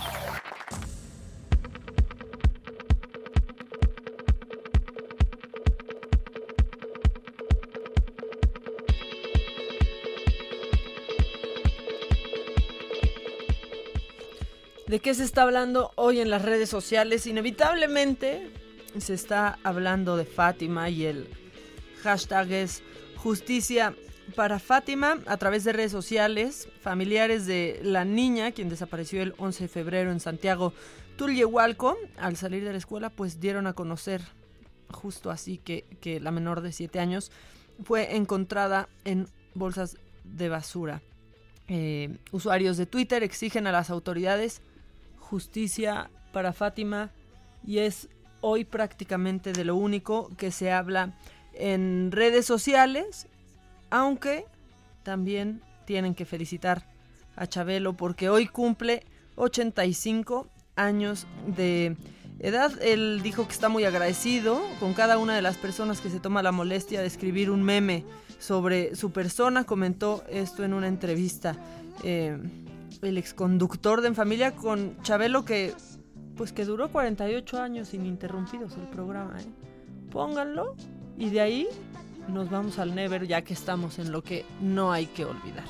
¿De qué se está hablando hoy en las redes sociales? Inevitablemente se está hablando de Fátima y el hashtag es justicia para Fátima a través de redes sociales. Familiares de la niña, quien desapareció el 11 de febrero en Santiago Tulyehualco, al salir de la escuela, pues dieron a conocer justo así que, que la menor de 7 años fue encontrada en bolsas de basura. Eh, usuarios de Twitter exigen a las autoridades justicia para Fátima y es hoy prácticamente de lo único que se habla en redes sociales, aunque también tienen que felicitar a Chabelo porque hoy cumple 85 años de edad. Él dijo que está muy agradecido con cada una de las personas que se toma la molestia de escribir un meme sobre su persona. Comentó esto en una entrevista eh, el exconductor de En Familia con Chabelo que pues que duró 48 años ininterrumpidos el programa. ¿eh? Pónganlo y de ahí nos vamos al Never ya que estamos en lo que no hay que olvidar.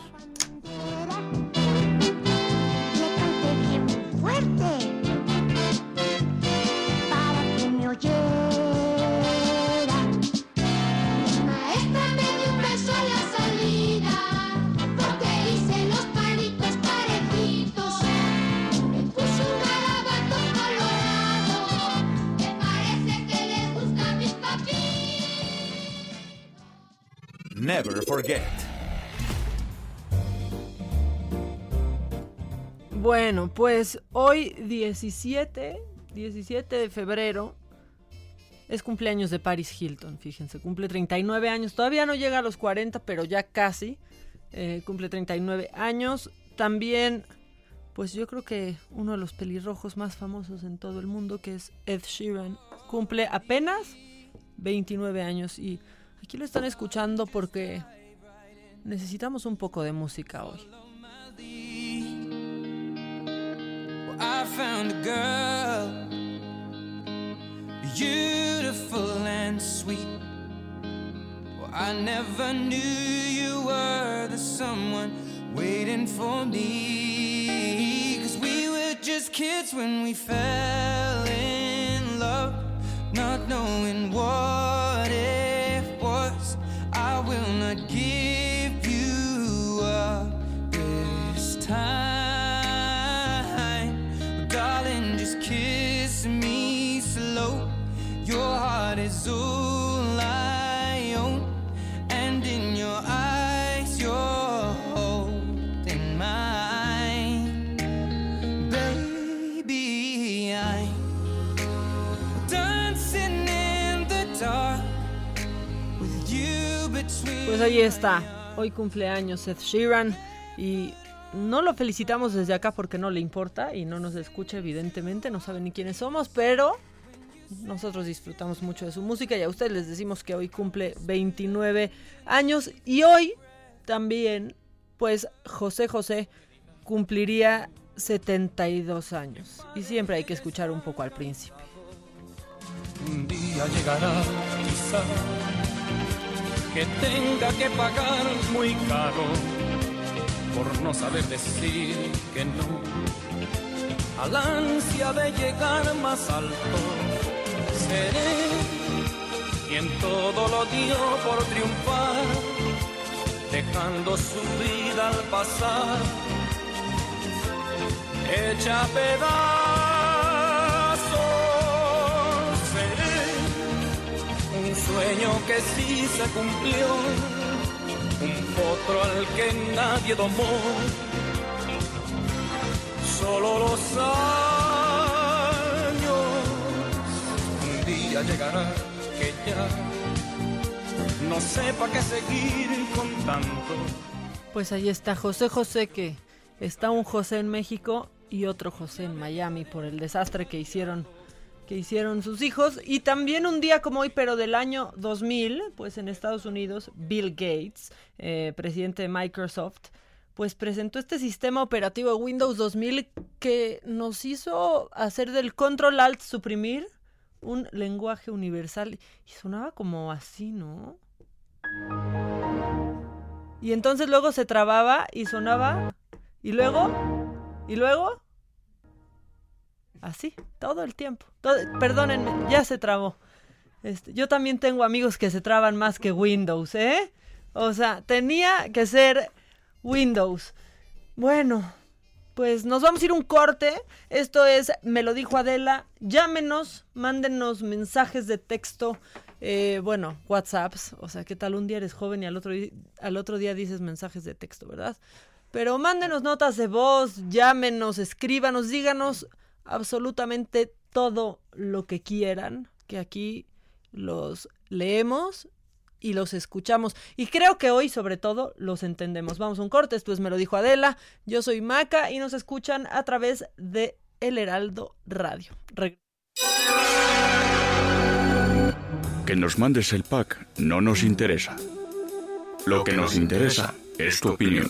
Never forget. Bueno, pues hoy 17, 17 de febrero es cumpleaños de Paris Hilton, fíjense, cumple 39 años, todavía no llega a los 40, pero ya casi, eh, cumple 39 años. También, pues yo creo que uno de los pelirrojos más famosos en todo el mundo, que es Ed Sheeran, cumple apenas 29 años y aquí lo están escuchando porque necesitamos un poco de música hoy. I found a girl, beautiful and sweet. Well, I never knew you were the someone waiting for me. Cause we were just kids when we fell in love, not knowing what. I will not give you up this time. Pues ahí está, hoy cumpleaños Ed Sheeran y no lo felicitamos desde acá porque no le importa y no nos escucha evidentemente, no sabe ni quiénes somos, pero nosotros disfrutamos mucho de su música y a ustedes les decimos que hoy cumple 29 años y hoy también pues José José cumpliría 72 años y siempre hay que escuchar un poco al príncipe. Un día llegará, quizá, que tenga que pagar muy caro por no saber decir que no. Al ansia de llegar más alto, seré quien todo lo dio por triunfar, dejando su vida al pasar, hecha pedazos. Sueño que sí se cumplió un potro al que nadie domó. Solo los años, un día llegará que ya no sepa qué seguir con tanto. Pues ahí está José José que está un José en México y otro José en Miami por el desastre que hicieron que hicieron sus hijos. Y también un día como hoy pero del año 2000 pues en Estados Unidos Bill Gates eh, presidente de Microsoft pues presentó este sistema operativo Windows 2000 que nos hizo hacer del control alt suprimir un lenguaje universal. Y sonaba como así no y entonces luego se trababa y sonaba y luego y luego Así, todo el tiempo. Perdónenme, ya se trabó. Este, yo también tengo amigos que se traban más que Windows, ¿eh? O sea, tenía que ser Windows. Bueno, pues nos vamos a ir un corte. Esto es, me lo dijo Adela. Llámenos, mándenos mensajes de texto. Eh, bueno, WhatsApps. O sea, ¿qué tal? Un día eres joven y al otro, al otro día dices mensajes de texto, ¿verdad? Pero mándenos notas de voz, llámenos, escríbanos, díganos absolutamente todo lo que quieran, que aquí los leemos y los escuchamos. Y creo que hoy, sobre todo, los entendemos. Vamos a un corte, esto es Me lo dijo Adela. Yo soy Maca y nos escuchan a través de El Heraldo Radio. Que nos mandes el pack no nos interesa. Lo que nos interesa es tu opinión.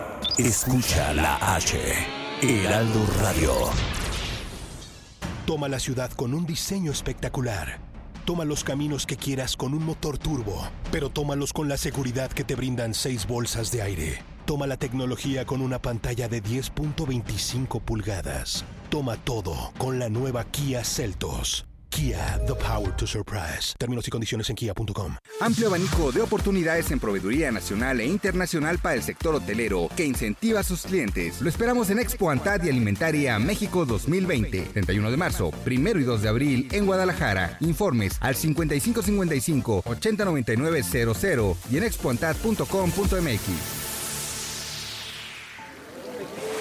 Escucha la H. Heraldo Radio. Toma la ciudad con un diseño espectacular. Toma los caminos que quieras con un motor turbo, pero tómalos con la seguridad que te brindan seis bolsas de aire. Toma la tecnología con una pantalla de 10.25 pulgadas. Toma todo con la nueva Kia Celtos. Kia, the power to surprise. Términos y condiciones en kia.com. Amplio abanico de oportunidades en proveeduría nacional e internacional para el sector hotelero que incentiva a sus clientes. Lo esperamos en Expo Antad y Alimentaria México 2020, 31 de marzo, 1 y 2 de abril en Guadalajara. Informes al 5555 809900 y en expoantad.com.mx.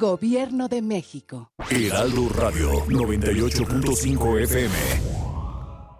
Gobierno de México. Heraldo Radio 98.5 FM.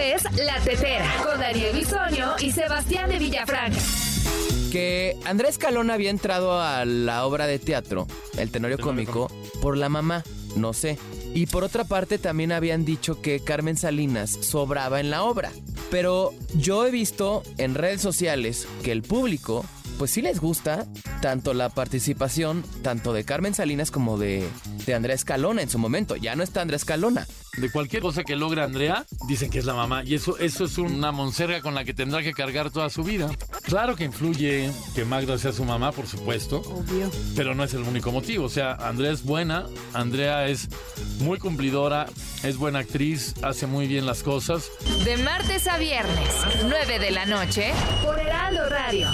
Es La Tetera con Daniel Bisoño y Sebastián de Villafranca. Que Andrés Calón había entrado a la obra de teatro, El Tenorio Cómico, por la mamá, no sé. Y por otra parte también habían dicho que Carmen Salinas sobraba en la obra. Pero yo he visto en redes sociales que el público, pues sí les gusta tanto la participación, tanto de Carmen Salinas como de, de Andrés Calona en su momento. Ya no está Andrés Calona. De cualquier cosa que logra Andrea, dicen que es la mamá. Y eso, eso es una monserga con la que tendrá que cargar toda su vida. Claro que influye que Magda sea su mamá, por supuesto. Obvio. Pero no es el único motivo. O sea, Andrea es buena, Andrea es muy cumplidora, es buena actriz, hace muy bien las cosas. De martes a viernes, 9 de la noche, por Heraldo Radio.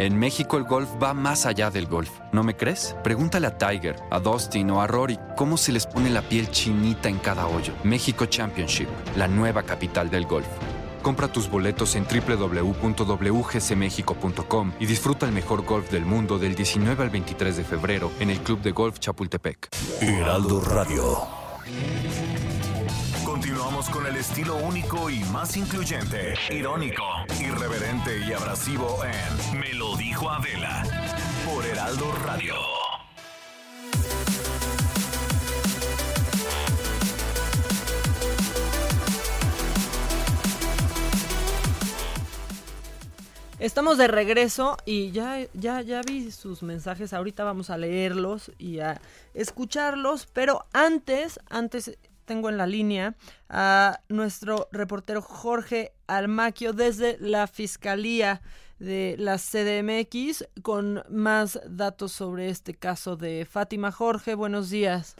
En México el golf va más allá del golf. ¿No me crees? Pregúntale a Tiger, a Dustin o a Rory cómo se les pone la piel chinita en cada hoyo. México Championship, la nueva capital del golf. Compra tus boletos en www.wgcmexico.com y disfruta el mejor golf del mundo del 19 al 23 de febrero en el Club de Golf Chapultepec. Heraldo Radio. Con el estilo único y más incluyente, irónico, irreverente y abrasivo en Me lo dijo Adela por Heraldo Radio. Estamos de regreso y ya, ya, ya vi sus mensajes. Ahorita vamos a leerlos y a escucharlos. Pero antes, antes tengo en la línea a nuestro reportero Jorge Almaquio desde la Fiscalía de la CDMX con más datos sobre este caso de Fátima. Jorge, buenos días.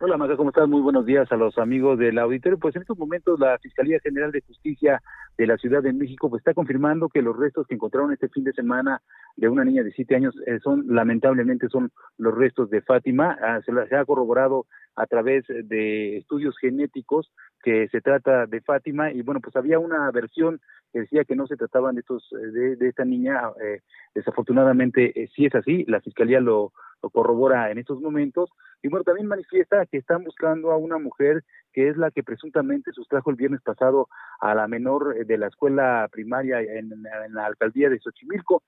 Hola, Maga, ¿cómo estás? Muy buenos días a los amigos del auditorio. Pues en estos momentos la Fiscalía General de Justicia de la Ciudad de México pues está confirmando que los restos que encontraron este fin de semana de una niña de siete años eh, son lamentablemente son los restos de Fátima. Ah, se, la- se ha corroborado a través de estudios genéticos que se trata de Fátima. Y bueno, pues había una versión que decía que no se trataban de estos eh, de, de esta niña eh, desafortunadamente eh, sí es así la fiscalía lo, lo corrobora en estos momentos. Y bueno también manifiesta que están buscando a una mujer que es la que presuntamente sustrajo el viernes pasado a la menor eh, de la escuela primaria en, en la alcaldía de Xochimilco.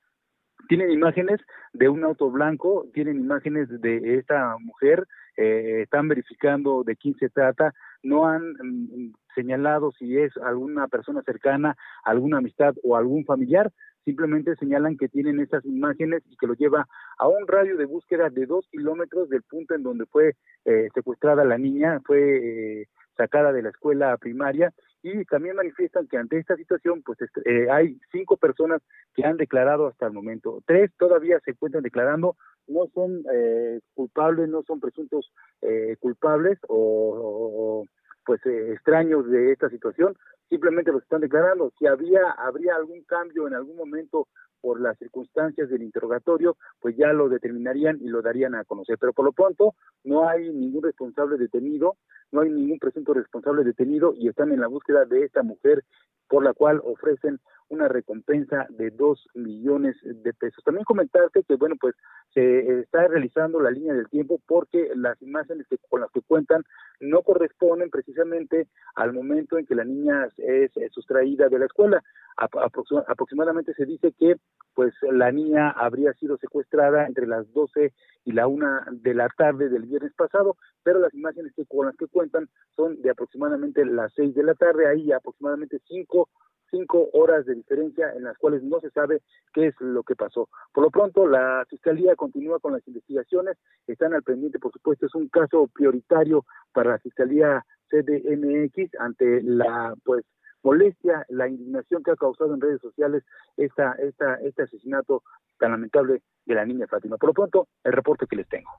Tienen imágenes de un auto blanco, tienen imágenes de esta mujer, eh, están verificando de quién se trata, no han mm, señalado si es alguna persona cercana, alguna amistad o algún familiar, simplemente señalan que tienen estas imágenes y que lo lleva a un radio de búsqueda de dos kilómetros del punto en donde fue eh, secuestrada la niña, fue eh, sacada de la escuela primaria y también manifiestan que ante esta situación pues este, eh, hay cinco personas que han declarado hasta el momento, tres todavía se encuentran declarando, no son eh, culpables, no son presuntos eh, culpables o, pues eh, extraños de esta situación, simplemente los están declarando. Si había habría algún cambio en algún momento por las circunstancias del interrogatorio, pues ya lo determinarían y lo darían a conocer. Pero por lo pronto no hay ningún responsable detenido, no hay ningún presunto responsable detenido y están en la búsqueda de esta mujer por la cual ofrecen una recompensa de dos millones de pesos. También comentarte que, bueno, pues se está realizando la línea del tiempo porque las imágenes que, con las que cuentan no corresponden precisamente al momento en que la niña es, eh, sustraída de la escuela. Apro- aproxima- aproximadamente se dice que pues la niña habría sido secuestrada entre las 12 y la 1 de la tarde del viernes pasado, pero las imágenes que con las que cuentan son de aproximadamente las 6 de la tarde, hay aproximadamente 5 cinco horas de diferencia en las cuales no se sabe qué es lo que pasó. Por lo pronto, la Fiscalía continúa con las investigaciones, están al pendiente, por supuesto, es un caso prioritario para la Fiscalía CDMX ante la, pues, molestia, la indignación que ha causado en redes sociales esta, esta, este asesinato tan lamentable de la niña Fátima. Por lo pronto, el reporte que les tengo.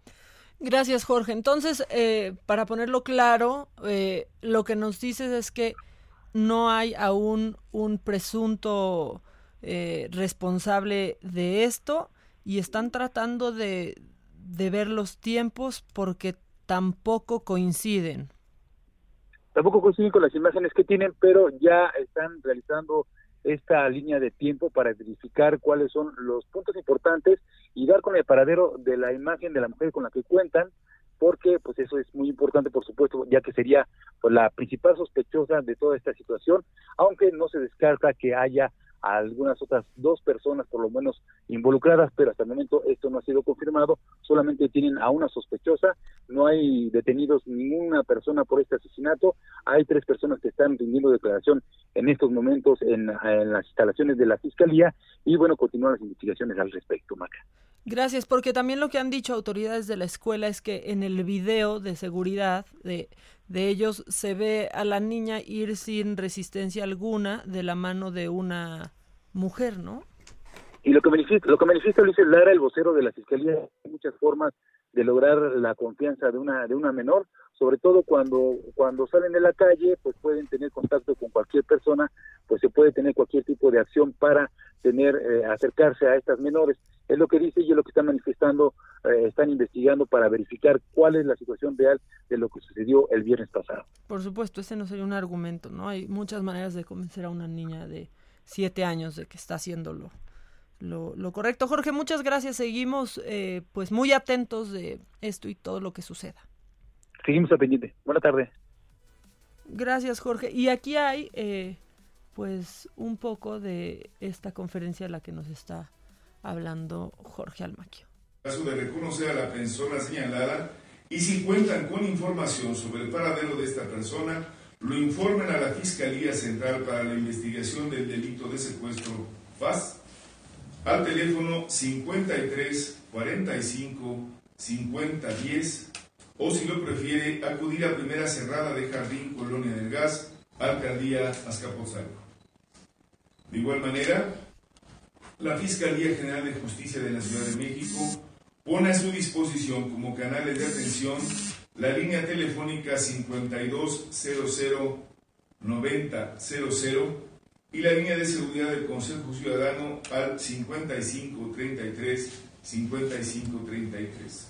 Gracias, Jorge. Entonces, eh, para ponerlo claro, eh, lo que nos dices es que no hay aún un presunto eh, responsable de esto y están tratando de, de ver los tiempos porque tampoco coinciden. Tampoco coinciden con las imágenes que tienen, pero ya están realizando esta línea de tiempo para verificar cuáles son los puntos importantes y dar con el paradero de la imagen de la mujer con la que cuentan, porque pues eso es muy importante, por supuesto, ya que sería pues, la principal sospechosa de toda esta situación, aunque no se descarta que haya algunas otras dos personas por lo menos involucradas, pero hasta el momento esto no ha sido confirmado, solamente tienen a una sospechosa, no hay detenidos ninguna persona por este asesinato, hay tres personas que están rindiendo declaración en estos momentos en, en las instalaciones de la Fiscalía y bueno, continúan las investigaciones al respecto, Maca. Gracias, porque también lo que han dicho autoridades de la escuela es que en el video de seguridad de, de ellos se ve a la niña ir sin resistencia alguna de la mano de una mujer, ¿no? Y lo que manifiesta, lo que manifiesta Luis Lara, el vocero de la Fiscalía, hay muchas formas de lograr la confianza de una de una menor, sobre todo cuando cuando salen de la calle, pues pueden tener contacto con cualquier persona, pues se puede tener cualquier tipo de acción para tener eh, acercarse a estas menores. Es lo que dice y es lo que están manifestando, eh, están investigando para verificar cuál es la situación real de lo que sucedió el viernes pasado. Por supuesto, ese no sería un argumento, ¿no? Hay muchas maneras de convencer a una niña de siete años de que está haciéndolo lo, lo correcto. Jorge, muchas gracias. Seguimos eh, pues muy atentos de esto y todo lo que suceda. Seguimos al pendiente. Buena tarde. Gracias, Jorge. Y aquí hay eh, pues un poco de esta conferencia a la que nos está hablando Jorge Almaquio. caso de reconocer a la persona señalada y si cuentan con información sobre el paradero de esta persona, lo informen a la Fiscalía Central para la investigación del delito de secuestro FAS al teléfono 53 45 50 10 o si lo prefiere acudir a primera cerrada de Jardín Colonia del Gas, Alcaldía Azcapotzalco. De igual manera, la Fiscalía General de Justicia de la Ciudad de México pone a su disposición como canales de atención la línea telefónica 5200-9000 y la línea de seguridad del Consejo Ciudadano al 5533-5533.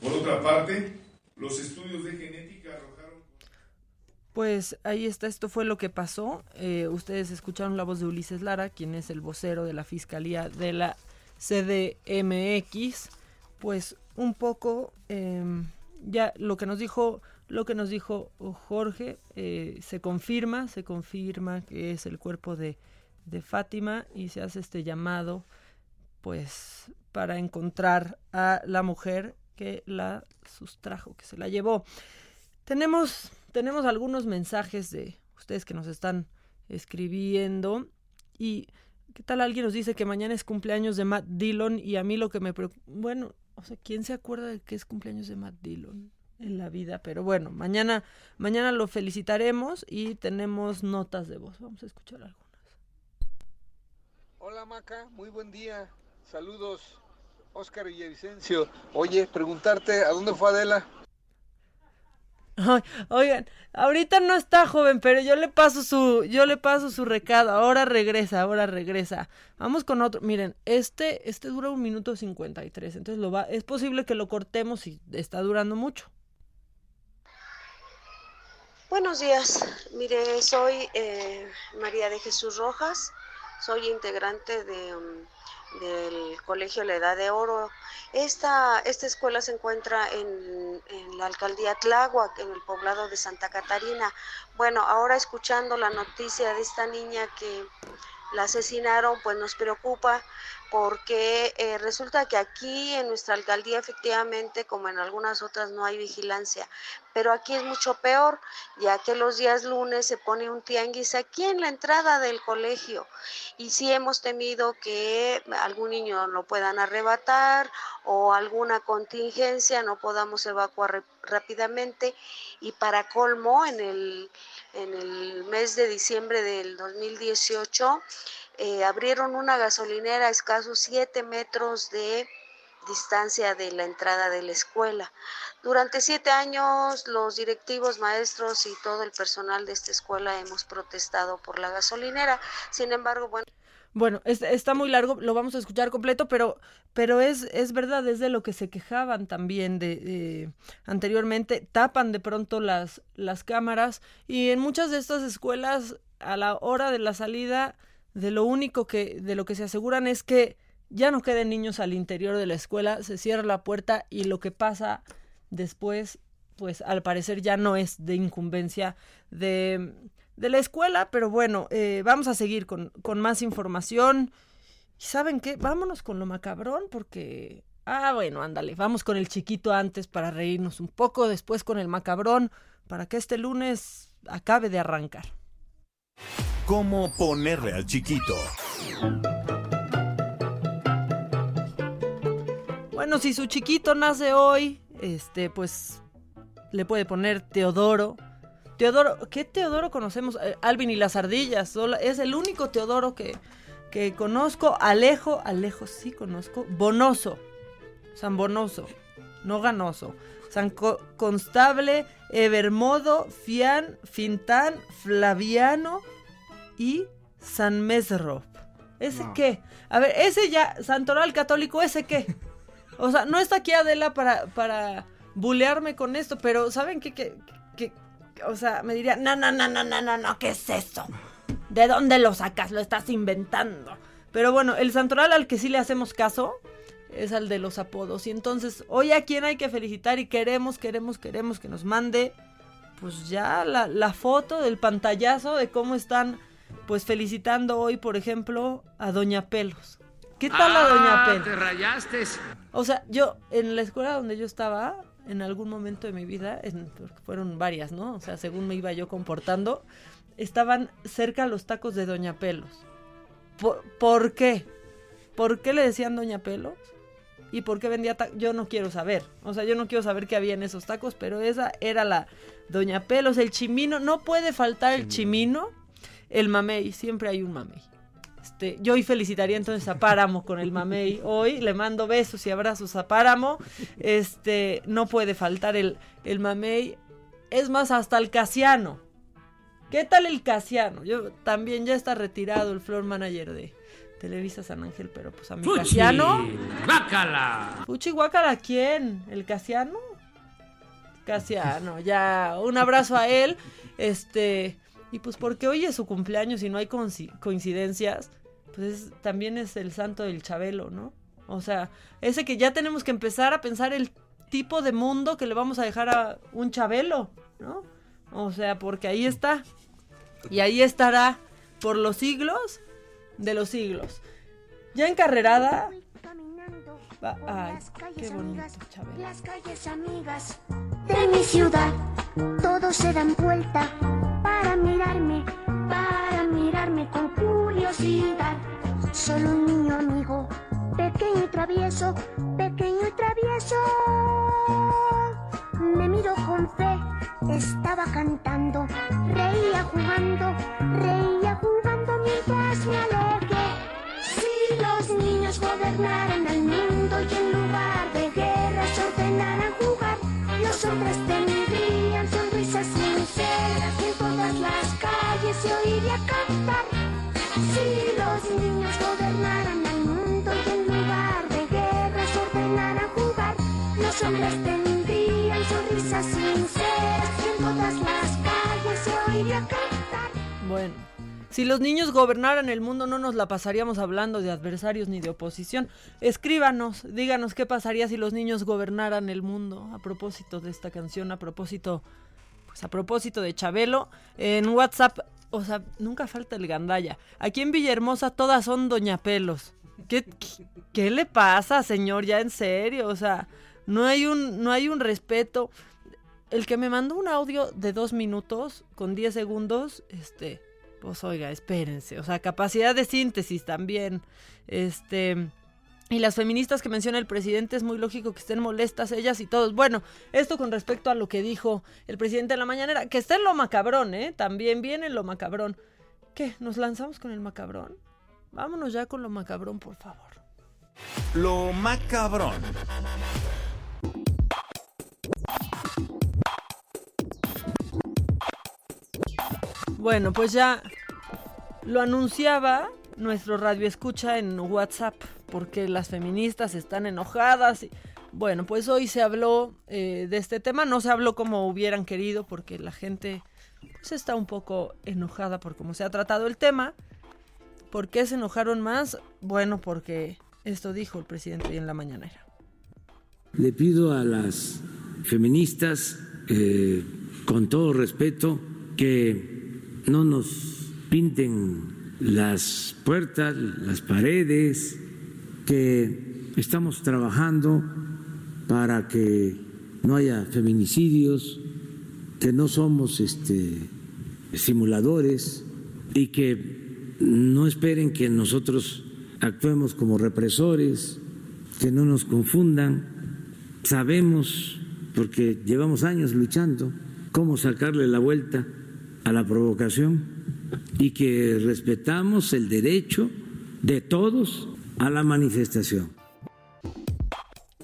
Por otra parte, Los estudios de genética arrojaron... Pues ahí está, esto fue lo que pasó. Eh, ustedes escucharon la voz de Ulises Lara, quien es el vocero de la Fiscalía de la CDMX. Pues un poco em, ya lo que nos dijo lo que nos dijo Jorge eh, se confirma, se confirma que es el cuerpo de, de Fátima y se hace este llamado pues para encontrar a la mujer que la sustrajo, que se la llevó. Tenemos, tenemos algunos mensajes de ustedes que nos están escribiendo y ¿qué tal alguien nos dice que mañana es cumpleaños de Matt Dillon y a mí lo que me preocupa, bueno, o sea, ¿quién se acuerda de que es cumpleaños de Matt Dillon en la vida? Pero bueno, mañana mañana lo felicitaremos y tenemos notas de voz. Vamos a escuchar algo. Hola Maca, muy buen día. Saludos, Oscar Villavicencio. Oye, preguntarte, ¿a dónde fue Adela? Ay, oigan, ahorita no está joven, pero yo le paso su, yo le paso su recado. Ahora regresa, ahora regresa. Vamos con otro. Miren, este, este dura un minuto cincuenta y tres. Entonces lo va, es posible que lo cortemos si está durando mucho. Buenos días, mire, soy eh, María de Jesús Rojas, soy integrante de, um, del Colegio La Edad de Oro. Esta, esta escuela se encuentra en, en la alcaldía Tláhuac, en el poblado de Santa Catarina. Bueno, ahora escuchando la noticia de esta niña que la asesinaron, pues nos preocupa porque eh, resulta que aquí en nuestra alcaldía efectivamente, como en algunas otras, no hay vigilancia, pero aquí es mucho peor, ya que los días lunes se pone un tianguis aquí en la entrada del colegio y sí hemos temido que algún niño lo puedan arrebatar o alguna contingencia no podamos evacuar rápidamente y para colmo en el en el mes de diciembre del 2018 eh, abrieron una gasolinera a escasos 7 metros de distancia de la entrada de la escuela. Durante siete años los directivos, maestros y todo el personal de esta escuela hemos protestado por la gasolinera. Sin embargo, bueno... Bueno, es, está muy largo, lo vamos a escuchar completo, pero, pero es, es verdad, es de lo que se quejaban también de, de, anteriormente. Tapan de pronto las, las cámaras y en muchas de estas escuelas a la hora de la salida, de lo único que, de lo que se aseguran es que ya no queden niños al interior de la escuela, se cierra la puerta y lo que pasa después, pues al parecer ya no es de incumbencia de de la escuela, pero bueno, eh, vamos a seguir con, con más información. ¿Y saben qué? Vámonos con lo macabrón porque... Ah, bueno, ándale, vamos con el chiquito antes para reírnos un poco, después con el macabrón, para que este lunes acabe de arrancar. ¿Cómo ponerle al chiquito? Bueno, si su chiquito nace hoy, este, pues le puede poner Teodoro, Teodoro, ¿qué Teodoro conocemos? Eh, Alvin y las ardillas, es el único Teodoro que, que conozco. Alejo, Alejo sí conozco. Bonoso, San Bonoso, no Ganoso. San Constable, Evermodo, Fian, Fintán, Flaviano y San Mesrop. ¿Ese No. qué? A ver, ese ya, Santoral Católico, ¿ese qué? O sea, no está aquí Adela para, para bulearme con esto, pero ¿saben qué? Que, que, o sea, me diría, no, no, no, no, no, no, no, ¿qué es eso? ¿De dónde lo sacas? Lo estás inventando. Pero bueno, el santoral al que sí le hacemos caso es al de los apodos. Y entonces, hoy a quien hay que felicitar y queremos, queremos, queremos que nos mande, pues ya la, la foto del pantallazo de cómo están, pues felicitando hoy, por ejemplo, a Doña Pelos. ¿Qué tal a Doña Ah, Pelos? Te rayaste. O sea, yo en la escuela donde yo estaba, en algún momento de mi vida, en- porque fueron varias, ¿no? O sea, según me iba yo comportando, estaban cerca los tacos de Doña Pelos. ¿Por, por qué? ¿Por qué le decían Doña Pelos? ¿Y por qué vendía tacos? Yo no quiero saber. O sea, yo no quiero saber qué había en esos tacos, pero esa era la Doña Pelos, el chimino. No puede faltar el chimino, el mamey. Siempre hay un mamey. Este, yo hoy felicitaría entonces a Páramo con el mamey. Hoy le mando besos y abrazos a Páramo. Este, no puede faltar el, el mamey. Es más, hasta el Casiano. ¿Qué tal el Casiano? Yo también ya está retirado el floor manager de Televisa San Ángel, pero pues a mi ¡Fuchi! Casiano. ¡Guácala! Fuchi Guácala, ¿quién? ¿El Casiano? Casiano, ya un abrazo a él. Este, y pues porque hoy es su cumpleaños y no hay coinci- coincidencias, pues es- también es el santo del Chabelo, ¿no? O sea, ese que ya tenemos que empezar a pensar el tipo de mundo que le vamos a dejar a un Chabelo, ¿no? O sea, porque ahí está. Y ahí estará por los siglos de los siglos. Ya encarrerada. Va- ay, qué bonito, Chabelo. Las calles amigas de mi ciudad, todos se dan vuelta para mirarme, para mirarme con curiosidad. Solo un niño amigo, pequeño y travieso, pequeño y travieso. Me miró con fe, estaba cantando, reía jugando, reía jugando mientras me alegré. Si los niños gobernaran el mundo los hombres tendrían sonrisas sinceras en todas las calles se oiría cantar. Si los niños gobernaran el mundo y en lugar de guerras ordenaran jugar, los hombres tendrían sonrisas sinceras en todas las calles se oiría cantar. Bueno, si los niños gobernaran el mundo no nos la pasaríamos hablando de adversarios ni de oposición. Escríbanos, díganos qué pasaría si los niños gobernaran el mundo a propósito de esta canción, a propósito, pues a propósito de Chabelo. En WhatsApp, o sea, nunca falta el gandalla. Aquí en Villahermosa todas son doña pelos. ¿Qué, qué, qué le pasa, señor? Ya en serio, o sea, no hay un, no hay un respeto. El que me mandó un audio de dos minutos con 10 segundos, este, pues oiga, espérense. O sea, capacidad de síntesis también. Este. Y las feministas que menciona el presidente es muy lógico que estén molestas ellas y todos. Bueno, esto con respecto a lo que dijo el presidente en la mañanera, que está en lo macabrón, ¿eh? También viene en lo macabrón. ¿Qué? ¿Nos lanzamos con el macabrón? Vámonos ya con lo macabrón, por favor. Lo macabrón. Bueno, pues ya lo anunciaba nuestro radio escucha en WhatsApp, porque las feministas están enojadas. Bueno, pues hoy se habló eh, de este tema, no se habló como hubieran querido, porque la gente pues, está un poco enojada por cómo se ha tratado el tema. ¿Por qué se enojaron más? Bueno, porque esto dijo el presidente hoy en la mañanera. Le pido a las feministas, eh, con todo respeto, que no nos pinten las puertas, las paredes, que estamos trabajando para que no haya feminicidios, que no somos este, simuladores y que no esperen que nosotros actuemos como represores, que no nos confundan. Sabemos, porque llevamos años luchando, cómo sacarle la vuelta a la provocación y que respetamos el derecho de todos a la manifestación.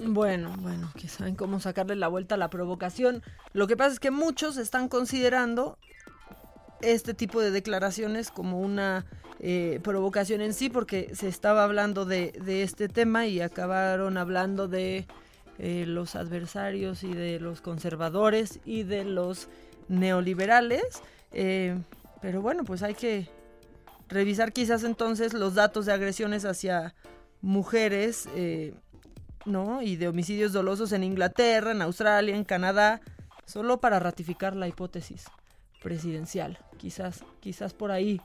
Bueno, bueno, que saben cómo sacarle la vuelta a la provocación. Lo que pasa es que muchos están considerando este tipo de declaraciones como una eh, provocación en sí, porque se estaba hablando de, este tema y acabaron hablando de eh, los adversarios y de los conservadores y de los neoliberales. Eh, pero bueno, pues hay que revisar quizás entonces los datos de agresiones hacia mujeres, eh, ¿no? Y de homicidios dolosos en Inglaterra, en Australia, en Canadá, solo para ratificar la hipótesis presidencial. Quizás, quizás por ahí,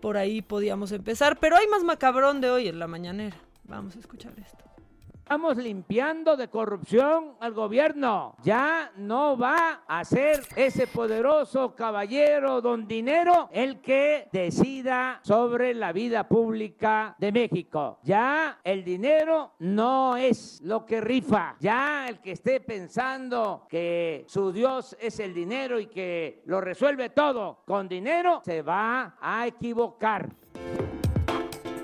por ahí podíamos empezar. Pero hay más macabrón de hoy en la mañanera. Vamos a escuchar esto. Estamos limpiando de corrupción al gobierno. Ya no va a ser ese poderoso caballero don dinero el que decida sobre la vida pública de México. Ya el dinero no es lo que rifa. Ya el que esté pensando que su Dios es el dinero y que lo resuelve todo con dinero se va a equivocar.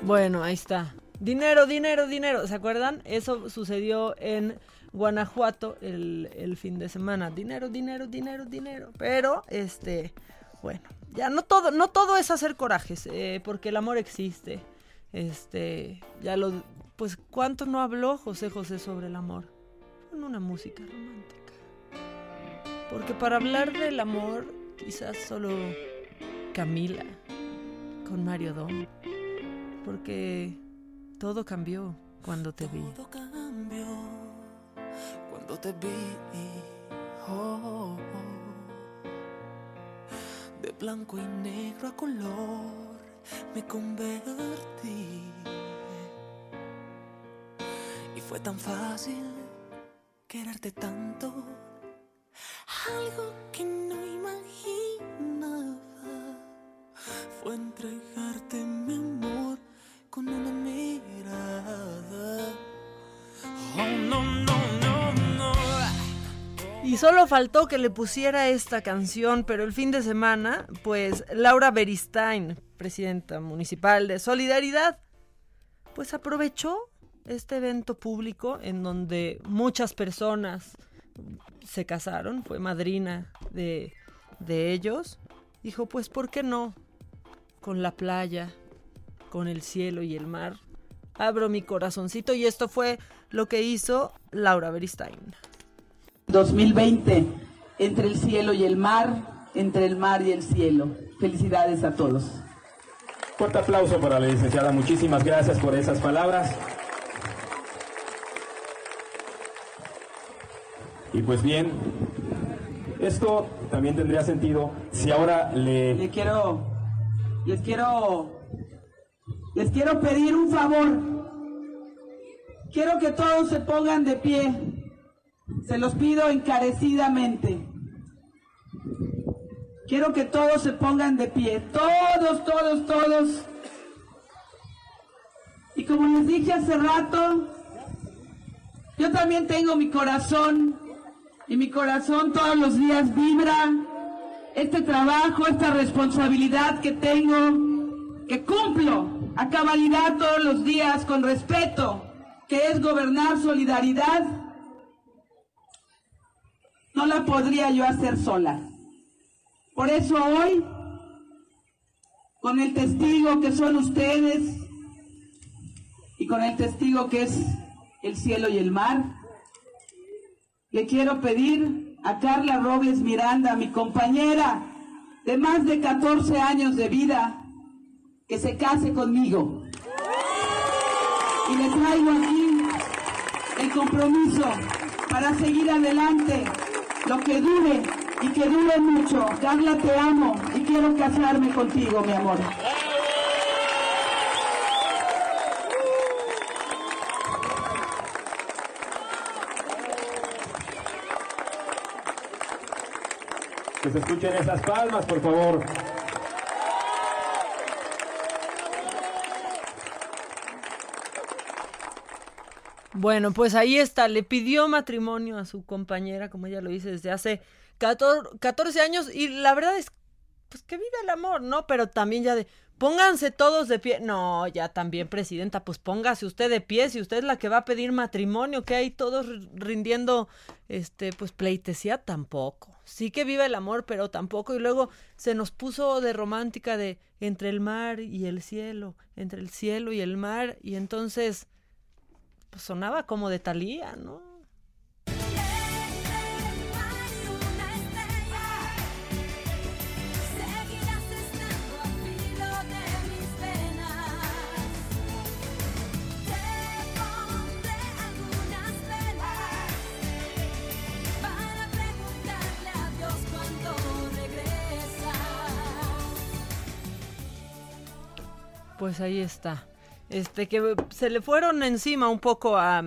Bueno, ahí está. Dinero, dinero, dinero. ¿Se acuerdan? Eso sucedió en Guanajuato el, el, fin de semana. Dinero, dinero, dinero, dinero. Pero, este, bueno, ya no todo, no todo es hacer corajes, eh, porque el amor existe. Este, ya lo, pues, ¿cuánto no habló José José sobre el amor? Con una música romántica. Porque para hablar del amor, quizás solo Camila con Mario Dom. Porque todo cambió cuando te vi. Todo cambió cuando te vi. Oh. De blanco y negro a color me convertí. Y fue tan fácil quererte tanto. Algo que no solo faltó que le pusiera esta canción, pero el fin de semana, pues Laura Beristain, presidenta municipal de Solidaridad, pues aprovechó este evento público en donde muchas personas se casaron, fue madrina de, de ellos, dijo, pues ¿por qué no? Con la playa, con el cielo y el mar, abro mi corazoncito y esto fue lo que hizo Laura Beristain. 2020, entre el cielo y el mar, entre el mar y el cielo. Felicidades a todos. Fuerte aplauso para la licenciada. Muchísimas gracias por esas palabras. Y pues bien, esto también tendría sentido si ahora le... Le quiero, les quiero, les quiero pedir un favor. Quiero que todos se pongan de pie. Se los pido encarecidamente. Quiero que todos se pongan de pie. Todos, todos, todos. Y como les dije hace rato, yo también tengo mi corazón. Y mi corazón todos los días vibra este trabajo, esta responsabilidad que tengo, que cumplo a cabalidad todos los días con respeto, que es gobernar solidaridad no la podría yo hacer sola. Por eso hoy, con el testigo que son ustedes y con el testigo que es el cielo y el mar, le quiero pedir a Carla Robles Miranda, mi compañera de más de 14 años de vida, que se case conmigo. Y le traigo aquí el compromiso para seguir adelante lo que dure y que dure mucho. Carla, te amo y quiero casarme contigo, mi amor. Que se escuchen esas palmas, por favor. Bueno, pues ahí está, le pidió matrimonio a su compañera, como ella lo dice, desde hace 14, años y la verdad es pues que vive el amor, ¿no? Pero también ya de, pónganse todos de pie. No, ya también, presidenta, pues póngase usted de pie, si usted es la que va a pedir matrimonio, que hay todos rindiendo, este, pues pleitesía, tampoco. Sí que vive el amor, pero tampoco. Y luego se nos puso de romántica de entre el mar y el cielo, entre el cielo y el mar, y entonces pues sonaba como de Talía, ¿no? Pues ahí está este que se le fueron encima un poco a,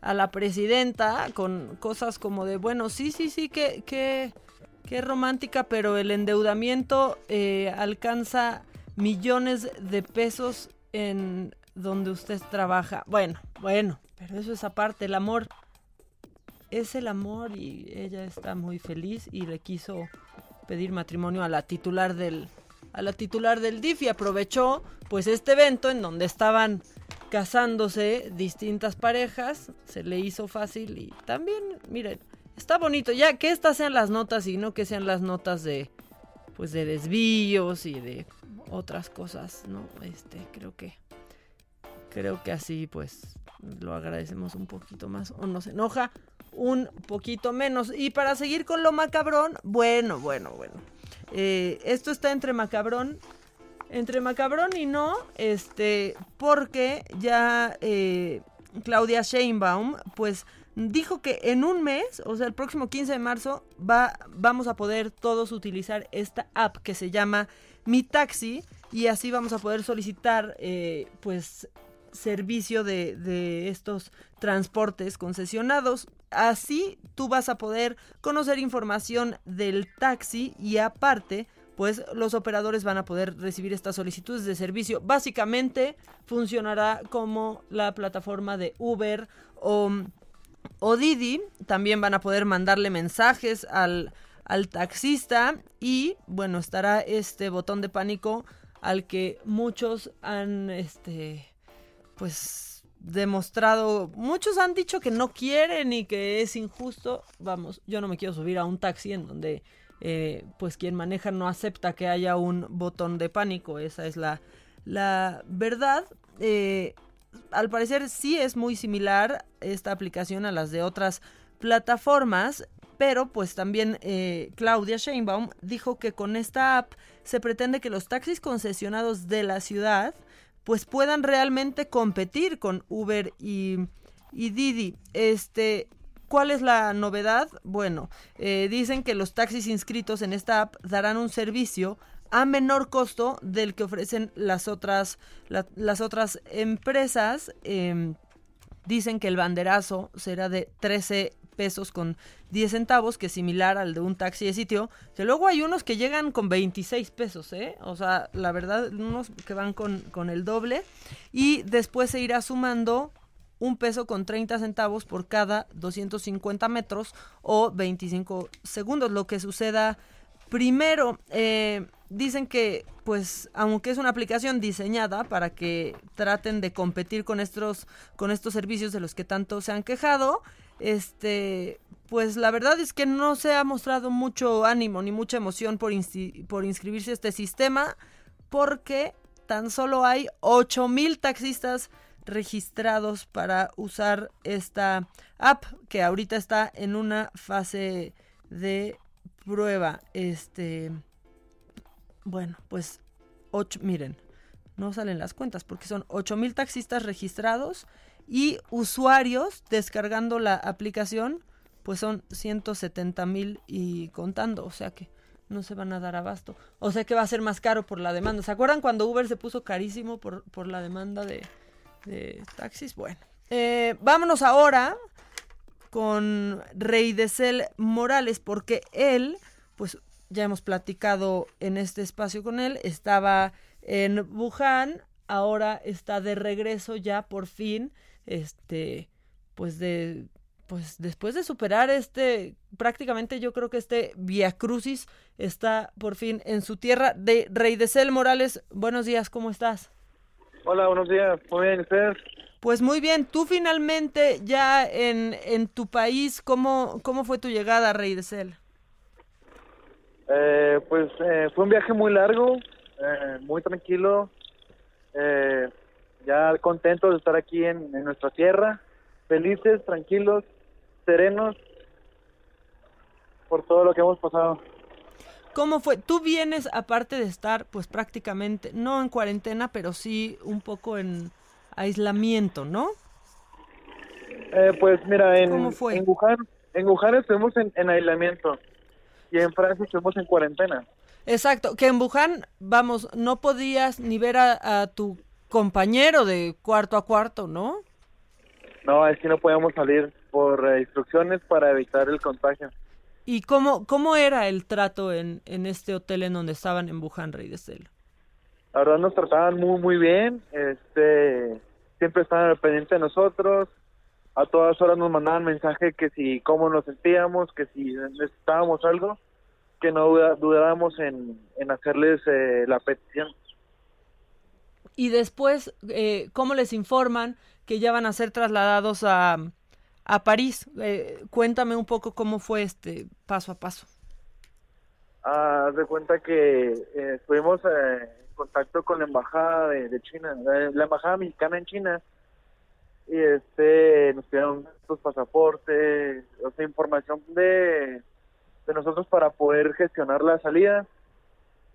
a la presidenta con cosas como de, bueno, sí, sí, sí, que, que, que romántica, pero el endeudamiento eh, alcanza millones de pesos en donde usted trabaja. Bueno, bueno, pero eso es aparte, el amor es el amor y ella está muy feliz y le quiso pedir matrimonio a la titular del, a la titular del DIF y aprovechó pues este evento en donde estaban casándose distintas parejas, se le hizo fácil y también, miren, está bonito, ya que estas sean las notas y no que sean las notas de pues de desvíos y de otras cosas, ¿no? Este, creo que creo que así pues lo agradecemos un poquito más o nos enoja un poquito menos. Y para seguir con lo macabrón, bueno, bueno, bueno. Eh, esto está entre macabrón entre macabrón y no, este, porque ya eh, Claudia Sheinbaum, pues dijo que en un mes, o sea, el próximo 15 de marzo, va, vamos a poder todos utilizar esta app que se llama Mi Taxi y así vamos a poder solicitar, eh, pues, servicio de, de estos transportes concesionados. Así tú vas a poder conocer información del taxi y aparte pues los operadores van a poder recibir estas solicitudes de servicio. Básicamente funcionará como la plataforma de Uber o, o Didi. También van a poder mandarle mensajes al, al taxista y bueno, estará este botón de pánico al que muchos han este pues demostrado, muchos han dicho que no quieren y que es injusto. Vamos, yo no me quiero subir a un taxi en donde eh, pues quien maneja no acepta que haya un botón de pánico. Esa es la, la verdad. Eh, al parecer sí es muy similar esta aplicación a las de otras plataformas, pero pues también eh, Claudia Sheinbaum dijo que con esta app se pretende que los taxis concesionados de la ciudad pues puedan realmente competir con Uber y, y Didi. Este, ¿Cuál es la novedad? Bueno, eh, dicen que los taxis inscritos en esta app darán un servicio a menor costo del que ofrecen las otras, las otras empresas. Em, dicen que el banderazo será de 13 pesos con 10 centavos, que es similar al de un taxi de sitio, que luego hay unos que llegan con 26 pesos, ¿eh? O sea, la verdad, unos que van con, con el doble. Y después se irá sumando un peso con 30 centavos por cada 250 metros o 25 segundos. Lo que suceda primero, eh, dicen que, pues, aunque es una aplicación diseñada para que traten de competir con estos, con estos servicios de los que tanto se han quejado, este, pues la verdad es que no se ha mostrado mucho ánimo ni mucha emoción por, inscribirse a este sistema, porque tan solo hay 8 mil taxistas registrados para usar esta app que ahorita está en una fase de prueba. Este, bueno, pues ocho, miren, no salen las cuentas porque son mil taxistas registrados y usuarios descargando la aplicación, pues son 170 mil y contando, o sea que no se van a dar abasto. O sea que va a ser más caro por la demanda. ¿Se acuerdan cuando Uber se puso carísimo por, por la demanda de, taxis. Bueno, eh, vámonos ahora con Rey de Cel Morales, porque él, pues ya hemos platicado en este espacio con él, estaba en Wuhan, ahora está de regreso ya por fin, este, pues de, pues después de superar este, prácticamente yo creo que este Via Crucis está por fin en su tierra. De Rey de Cel Morales, buenos días, ¿cómo estás? Hola, buenos días. Muy bien, ¿ustedes? Pues muy bien. Tú finalmente ya en, en tu país, ¿cómo, ¿cómo fue tu llegada a Rey de Cel? Eh, pues eh, fue un viaje muy largo, eh, muy tranquilo. Ya contentos de estar aquí en, en nuestra tierra, felices, tranquilos, serenos por todo lo que hemos pasado. ¿Cómo fue? Tú vienes, aparte de estar, pues prácticamente, no en cuarentena, pero sí un poco en aislamiento, ¿no? Eh, pues mira, en, en Wuhan, en Wuhan estuvimos en, aislamiento y en Francia estuvimos en cuarentena. Exacto, que en Wuhan, vamos, no podías ni ver a, a tu compañero de cuarto a cuarto, ¿no? No, es que no podíamos salir por eh, instrucciones para evitar el contagio. ¿Y cómo, cómo era el trato en, en este hotel en donde estaban en Wuhan, Rey de Celo? La verdad nos trataban muy, muy bien. Este, siempre estaban pendientes de nosotros. A todas horas nos mandaban mensaje que si cómo nos sentíamos, que si necesitábamos algo, que no dudáramos en, en hacerles eh, la petición. Y después, eh, ¿cómo les informan que ya van a ser trasladados a, a París. Eh, cuéntame un poco cómo fue este paso a paso. Ah, de cuenta que eh, estuvimos eh, en contacto con la embajada de, China, la embajada mexicana en China, y este nos pidieron nuestros pasaportes, o sea, información de, de nosotros para poder gestionar la salida.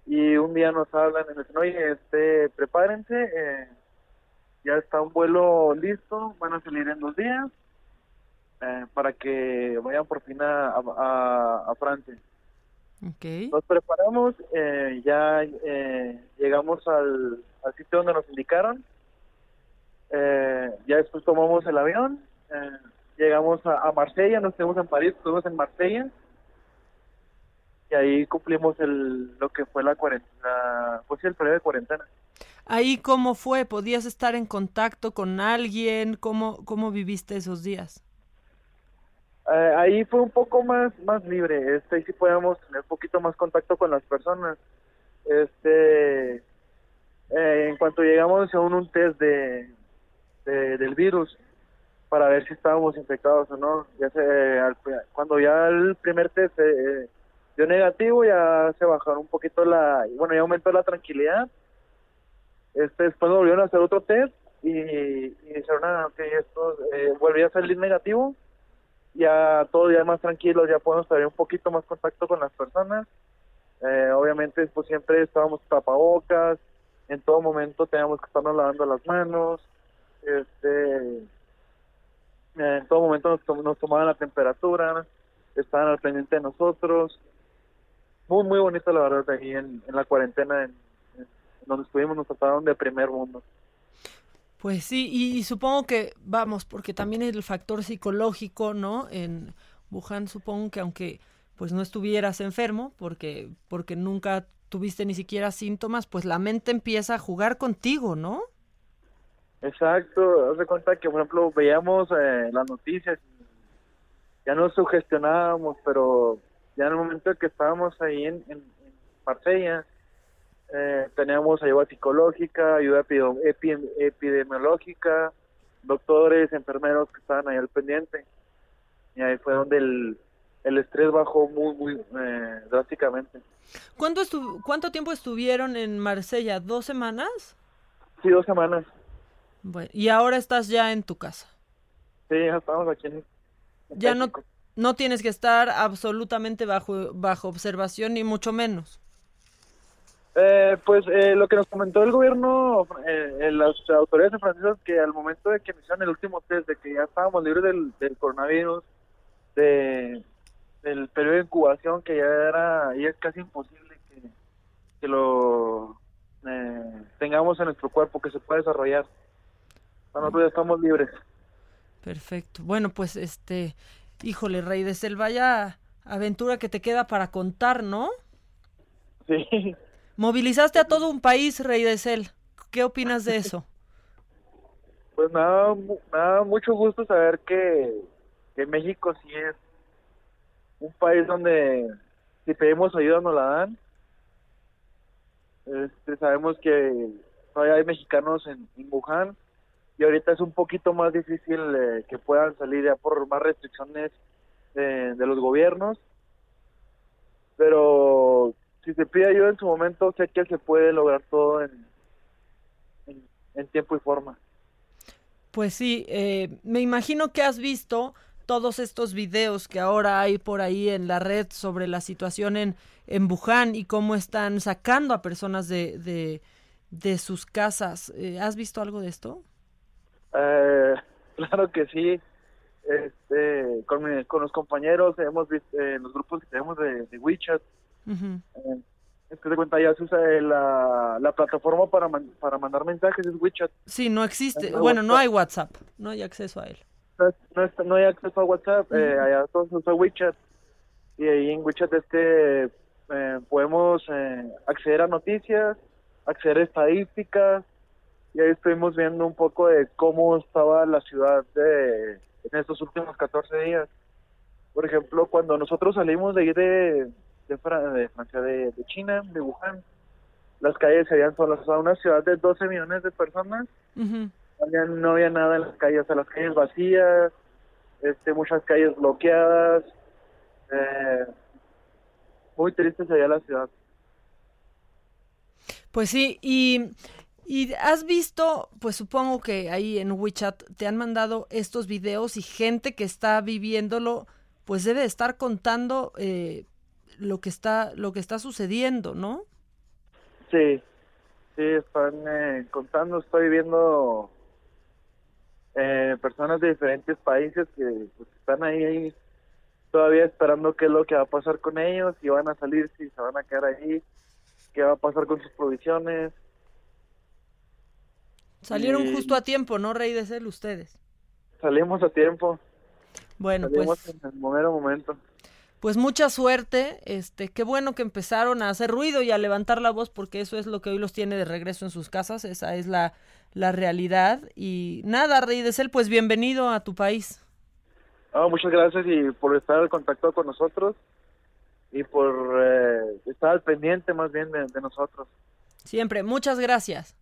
Y un día nos hablan y nos dicen, oye, este, prepárense, eh, ya está un vuelo listo, van a salir en dos días eh, para que vayan por fin a, a, a Francia. Okay. Nos preparamos, eh, ya eh, llegamos al, al sitio donde nos indicaron, eh, ya después tomamos el avión, eh, llegamos a, a Marsella, nos quedamos en París, estuvimos en Marsella y ahí cumplimos el, lo que fue la cuarentena, pues sí, el periodo de cuarentena. Ahí cómo fue, podías estar en contacto con alguien, cómo cómo viviste esos días. Eh, ahí fue un poco más más libre, este, ahí sí podíamos tener un poquito más contacto con las personas. Este, eh, en cuanto llegamos hicieron un test de, de- del virus para ver si estábamos infectados o no. Ya se, al- cuando ya el primer test eh, dio negativo, ya se bajaron un poquito la, bueno, ya aumentó la tranquilidad. Este, después volvieron a hacer otro test y, y dijeron, ah, ok, esto eh, volvió a salir negativo ya todo ya más tranquilos, ya podemos tener un poquito más contacto con las personas. Eh, obviamente, pues siempre estábamos tapabocas, en todo momento teníamos que estarnos lavando las manos, este, en todo momento nos tomaban la temperatura, estaban al pendiente de nosotros. Muy, muy bonito, la verdad, ahí en, en la cuarentena, en, en donde estuvimos, nos trataron de primer mundo. Pues sí, y, y supongo que, vamos, porque también el factor psicológico, ¿no? En Wuhan supongo que aunque pues no estuvieras enfermo, porque, porque nunca tuviste ni siquiera síntomas, pues la mente empieza a jugar contigo, ¿no? Exacto, haz de cuenta que por ejemplo veíamos eh, las noticias, ya nos sugestionábamos, pero ya en el momento en que estábamos ahí en, en, en Marsella, eh, teníamos ayuda psicológica, ayuda epidemiológica, doctores, enfermeros que estaban ahí al pendiente. Y ahí fue donde el, el estrés bajó muy, muy eh, drásticamente. ¿Cuánto, estu- ¿Cuánto tiempo estuvieron en Marsella? ¿Dos semanas? Sí, dos semanas. Bueno, y ahora estás ya en tu casa. Sí, ya estamos aquí en, en Ya México. no tienes que estar absolutamente bajo, bajo observación, ni mucho menos. Eh, pues eh, lo que nos comentó el gobierno, eh, eh, las autoridades francesas, que al momento de que me hicieron el último test de que ya estábamos libres del, del coronavirus, de, del periodo de incubación, que ya era ya es casi imposible que, que lo eh, tengamos en nuestro cuerpo, que se pueda desarrollar. Nosotros ya estamos libres. Perfecto. Bueno, pues este, híjole, Rey de Sel, vaya aventura que te queda para contar, ¿no? Sí. Movilizaste a todo un país, Rey de Sel. ¿Qué opinas de eso? Pues nada, mu- me da mucho gusto saber que, que México sí es un país donde si pedimos ayuda nos la dan. Este, sabemos que todavía hay mexicanos en, en Wuhan y ahorita es un poquito más difícil eh, que puedan salir ya por más restricciones de, los gobiernos. Pero si se pide ayuda en su momento, sé que se puede lograr todo en tiempo y forma. Pues sí, eh, me imagino que has visto todos estos videos que ahora hay por ahí en la red sobre la situación en, en Wuhan y cómo están sacando a personas de, de, de sus casas. Eh, ¿Has visto algo de esto? Eh, claro que sí. Este, con, mi- con los compañeros hemos visto eh, los grupos que tenemos de, de WeChat. Eh, es que de cuenta ya se usa eh, la, la plataforma para, man- para mandar mensajes, es WeChat. Sí, no existe. No Bueno, no hay WhatsApp, no hay acceso a él. No, es- no, hay acceso a WhatsApp, eh, Ujú. allá todos usa WeChat. Y ahí en WeChat este, eh, podemos eh, acceder a noticias, acceder a estadísticas. Y ahí estuvimos viendo un poco de cómo estaba la ciudad de, en estos últimos 14 días. Por ejemplo, cuando nosotros salimos de ahí de, de, de Francia, de, de China, de Wuhan, las calles se habían solas. O sea, una ciudad de 12 millones de personas Ujú. no había, no había nada en las calles, o sea, las calles vacías, este, muchas calles bloqueadas, eh, muy triste se veía la ciudad. Pues sí, y Y has visto, pues supongo que ahí en WeChat te han mandado estos videos y gente que está viviéndolo, pues debe de estar contando eh, lo que está lo que está sucediendo, ¿no? Sí, sí, están eh, contando, estoy viendo eh, personas de diferentes países que pues, están ahí, ahí todavía esperando qué es lo que va a pasar con ellos, si van a salir, si se van a quedar ahí, qué va a pasar con sus provisiones. Salieron Y- justo a tiempo, ¿no, Rey de Cel, ustedes? Salimos a tiempo, Bueno, salimos pues, en el mero momento. pues mucha suerte. Este, qué bueno que empezaron a hacer ruido y a levantar la voz, porque eso es lo que hoy los tiene de regreso en sus casas. Esa es la, la realidad. Y nada, Rey de Cel, pues bienvenido a tu país. Ah, muchas gracias y por estar en contacto con nosotros y por eh, estar al pendiente más bien de, de nosotros. Siempre, muchas gracias.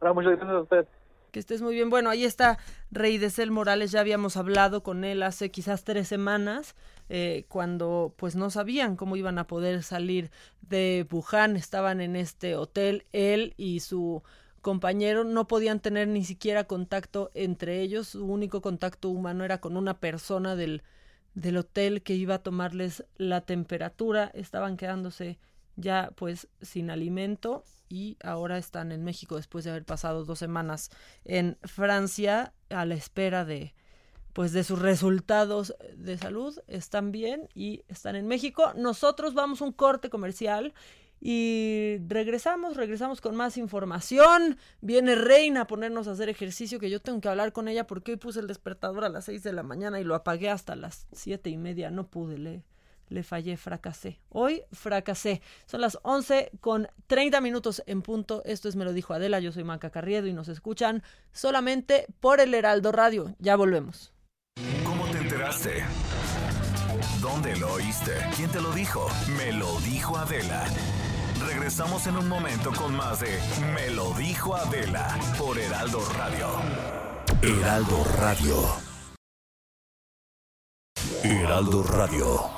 Ah, muchas gracias a. Que estés muy bien. Bueno, ahí está Rey de Cel Morales. Ya habíamos hablado con él hace quizás tres semanas, eh, cuando pues no sabían cómo iban a poder salir de Wuhan. Estaban en este hotel, él y su compañero no podían tener ni siquiera contacto entre ellos. Su único contacto humano era con una persona del, del hotel que iba a tomarles la temperatura. Estaban quedándose ya pues sin alimento y ahora están en México después de haber pasado dos semanas en Francia a la espera de pues de sus resultados de salud están bien y están en México nosotros vamos a un corte comercial y regresamos, regresamos con más información. Viene Reina a ponernos a hacer ejercicio, que yo tengo que hablar con ella porque hoy puse el despertador a las 6 de la mañana y lo apagué hasta las siete y media. No pude, le, le fallé, fracasé. Hoy fracasé. Son las 11 con 30 minutos en punto. Esto es Me lo dijo Adela, yo soy Maca Carriedo y nos escuchan solamente por el Heraldo Radio. Ya volvemos. ¿Cómo te enteraste? ¿Dónde lo oíste? ¿Quién te lo dijo? Me lo dijo Adela. Regresamos en un momento con más de Me lo dijo Adela por Heraldo Radio. Heraldo Radio. Heraldo Radio.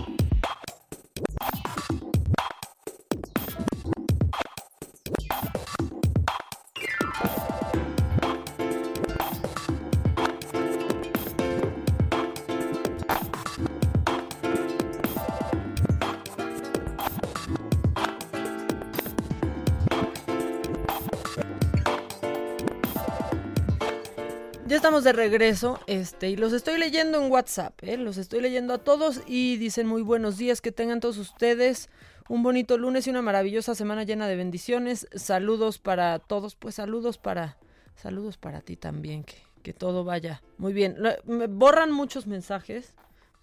De regreso, este, y los estoy leyendo en WhatsApp, ¿eh? los estoy leyendo a todos y dicen muy buenos días, que tengan todos ustedes un bonito lunes y una maravillosa semana llena de bendiciones. Saludos para todos, pues saludos para, saludos para ti también, que, que todo vaya muy bien. Me borran muchos mensajes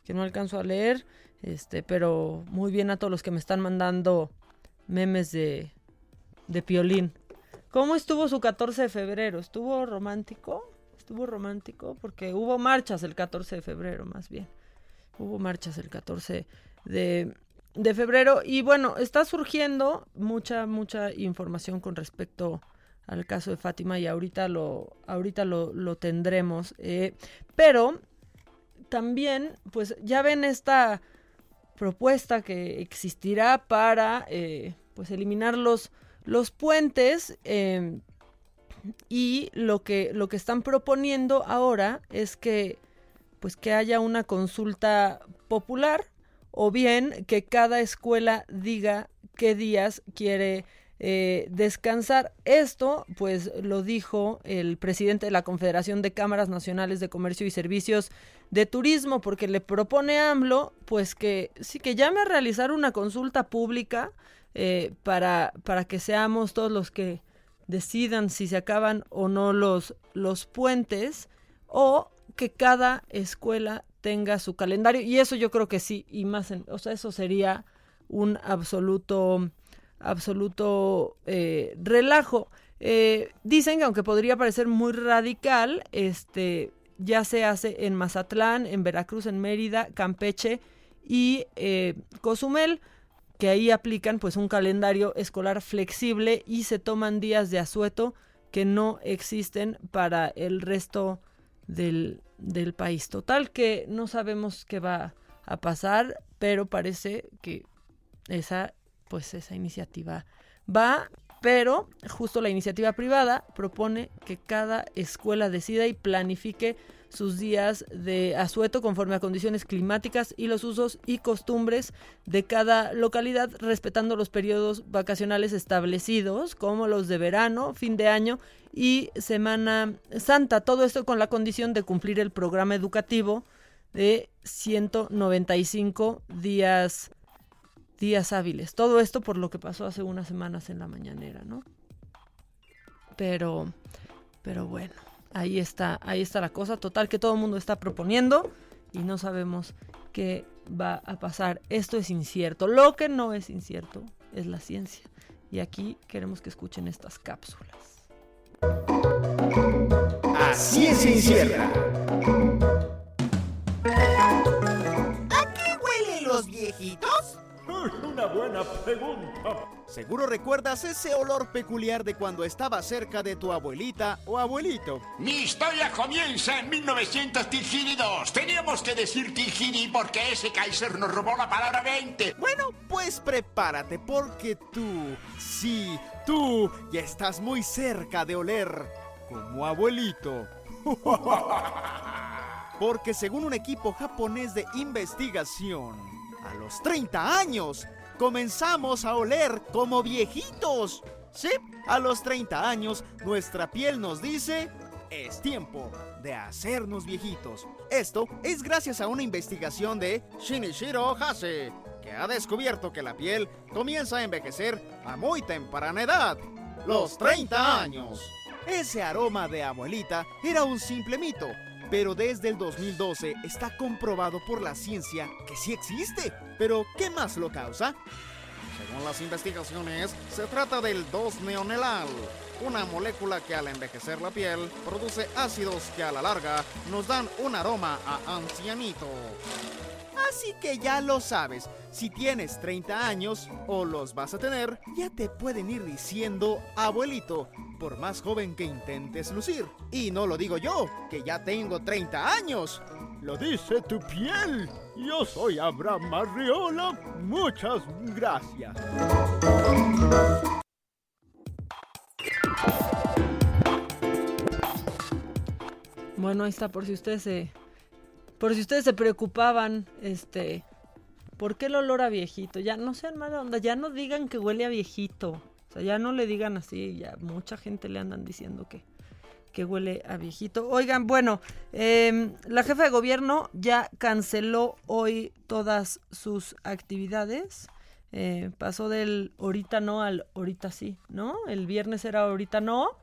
que no alcanzo a leer, este, pero muy bien a todos los que me están mandando memes de, de piolín. ¿Cómo estuvo su 14 de febrero? ¿Estuvo romántico? Estuvo romántico porque hubo marchas el 14 de febrero, más bien. Hubo marchas el 14 de, de febrero y bueno, está surgiendo mucha, mucha información con respecto al caso de Fátima y ahorita lo, ahorita lo, lo tendremos. eh, pero también, pues ya ven esta propuesta que existirá para eh, pues eliminar los, los puentes eh, y lo que, lo que están proponiendo ahora es que pues que haya una consulta popular o bien que cada escuela diga qué días quiere eh, descansar. Esto, pues, lo dijo el presidente de la Confederación de Cámaras Nacionales de Comercio y Servicios de Turismo, porque le propone a AMLO, pues, que sí que llame a realizar una consulta pública eh, para, para que seamos todos los que decidan si se acaban o no los, los puentes o que cada escuela tenga su calendario. Y eso yo creo que sí y más en, o sea eso sería un absoluto absoluto eh, relajo. Eh, dicen que aunque podría parecer muy radical este ya se hace en Mazatlán en Veracruz en Mérida Campeche y eh, Cozumel que ahí aplican pues un calendario escolar flexible y se toman días de asueto que no existen para el resto del, del país. Total que no sabemos qué va a pasar, pero parece que esa, pues esa iniciativa va, pero justo la iniciativa privada propone que cada escuela decida y planifique sus días de asueto conforme a condiciones climáticas y los usos y costumbres de cada localidad, respetando los periodos vacacionales establecidos, como los de verano, fin de año y Semana Santa. Todo esto con la condición de cumplir el programa educativo de 195 días días hábiles. Todo esto por lo que pasó hace unas semanas en la mañanera, ¿no? Pero pero bueno, ahí está, ahí está la cosa. Total que todo el mundo está proponiendo y no sabemos qué va a pasar. Esto es incierto. Lo que no es incierto es la ciencia. Y aquí queremos que escuchen estas cápsulas. A ciencia incierta. Una buena pregunta. Seguro recuerdas ese olor peculiar de cuando estaba cerca de tu abuelita o abuelito. Mi historia comienza en 1932. Teníamos que decir Tigiri porque ese Kaiser nos robó la palabra 20. Bueno, pues prepárate porque tú, sí, tú ya estás muy cerca de oler como abuelito. Porque según un equipo japonés de investigación, a los 30 años comenzamos a oler como viejitos. Sí, a los 30 años nuestra piel nos dice, es tiempo de hacernos viejitos. Esto es gracias a una investigación de Shinichiro Hase, que ha descubierto que la piel comienza a envejecer a muy temprana edad, los 30 años. Ese aroma de abuelita era un simple mito, pero desde el 2012 está comprobado por la ciencia que sí existe. Pero, ¿qué más lo causa? Según las investigaciones, se trata del 2-neonelal, una molécula que al envejecer la piel produce ácidos que a la larga nos dan un aroma a ancianito. Así que ya lo sabes, si tienes 30 años o los vas a tener, ya te pueden ir diciendo abuelito, por más joven que intentes lucir. Y no lo digo yo, que ya tengo 30 años. Lo dice tu piel. Yo soy Abraham Arriola. Muchas gracias. Bueno, ahí está por si ustedes se por si ustedes se preocupaban, este, ¿por qué el olor a viejito? Ya no sean mala onda, ya no digan que huele a viejito. O sea, ya no le digan así, ya mucha gente le andan diciendo que, que huele a viejito. Oigan, bueno, em, la jefa de gobierno ya canceló hoy todas sus actividades. Eh, pasó del ahorita no al ahorita sí, ¿no? El viernes era ahorita no,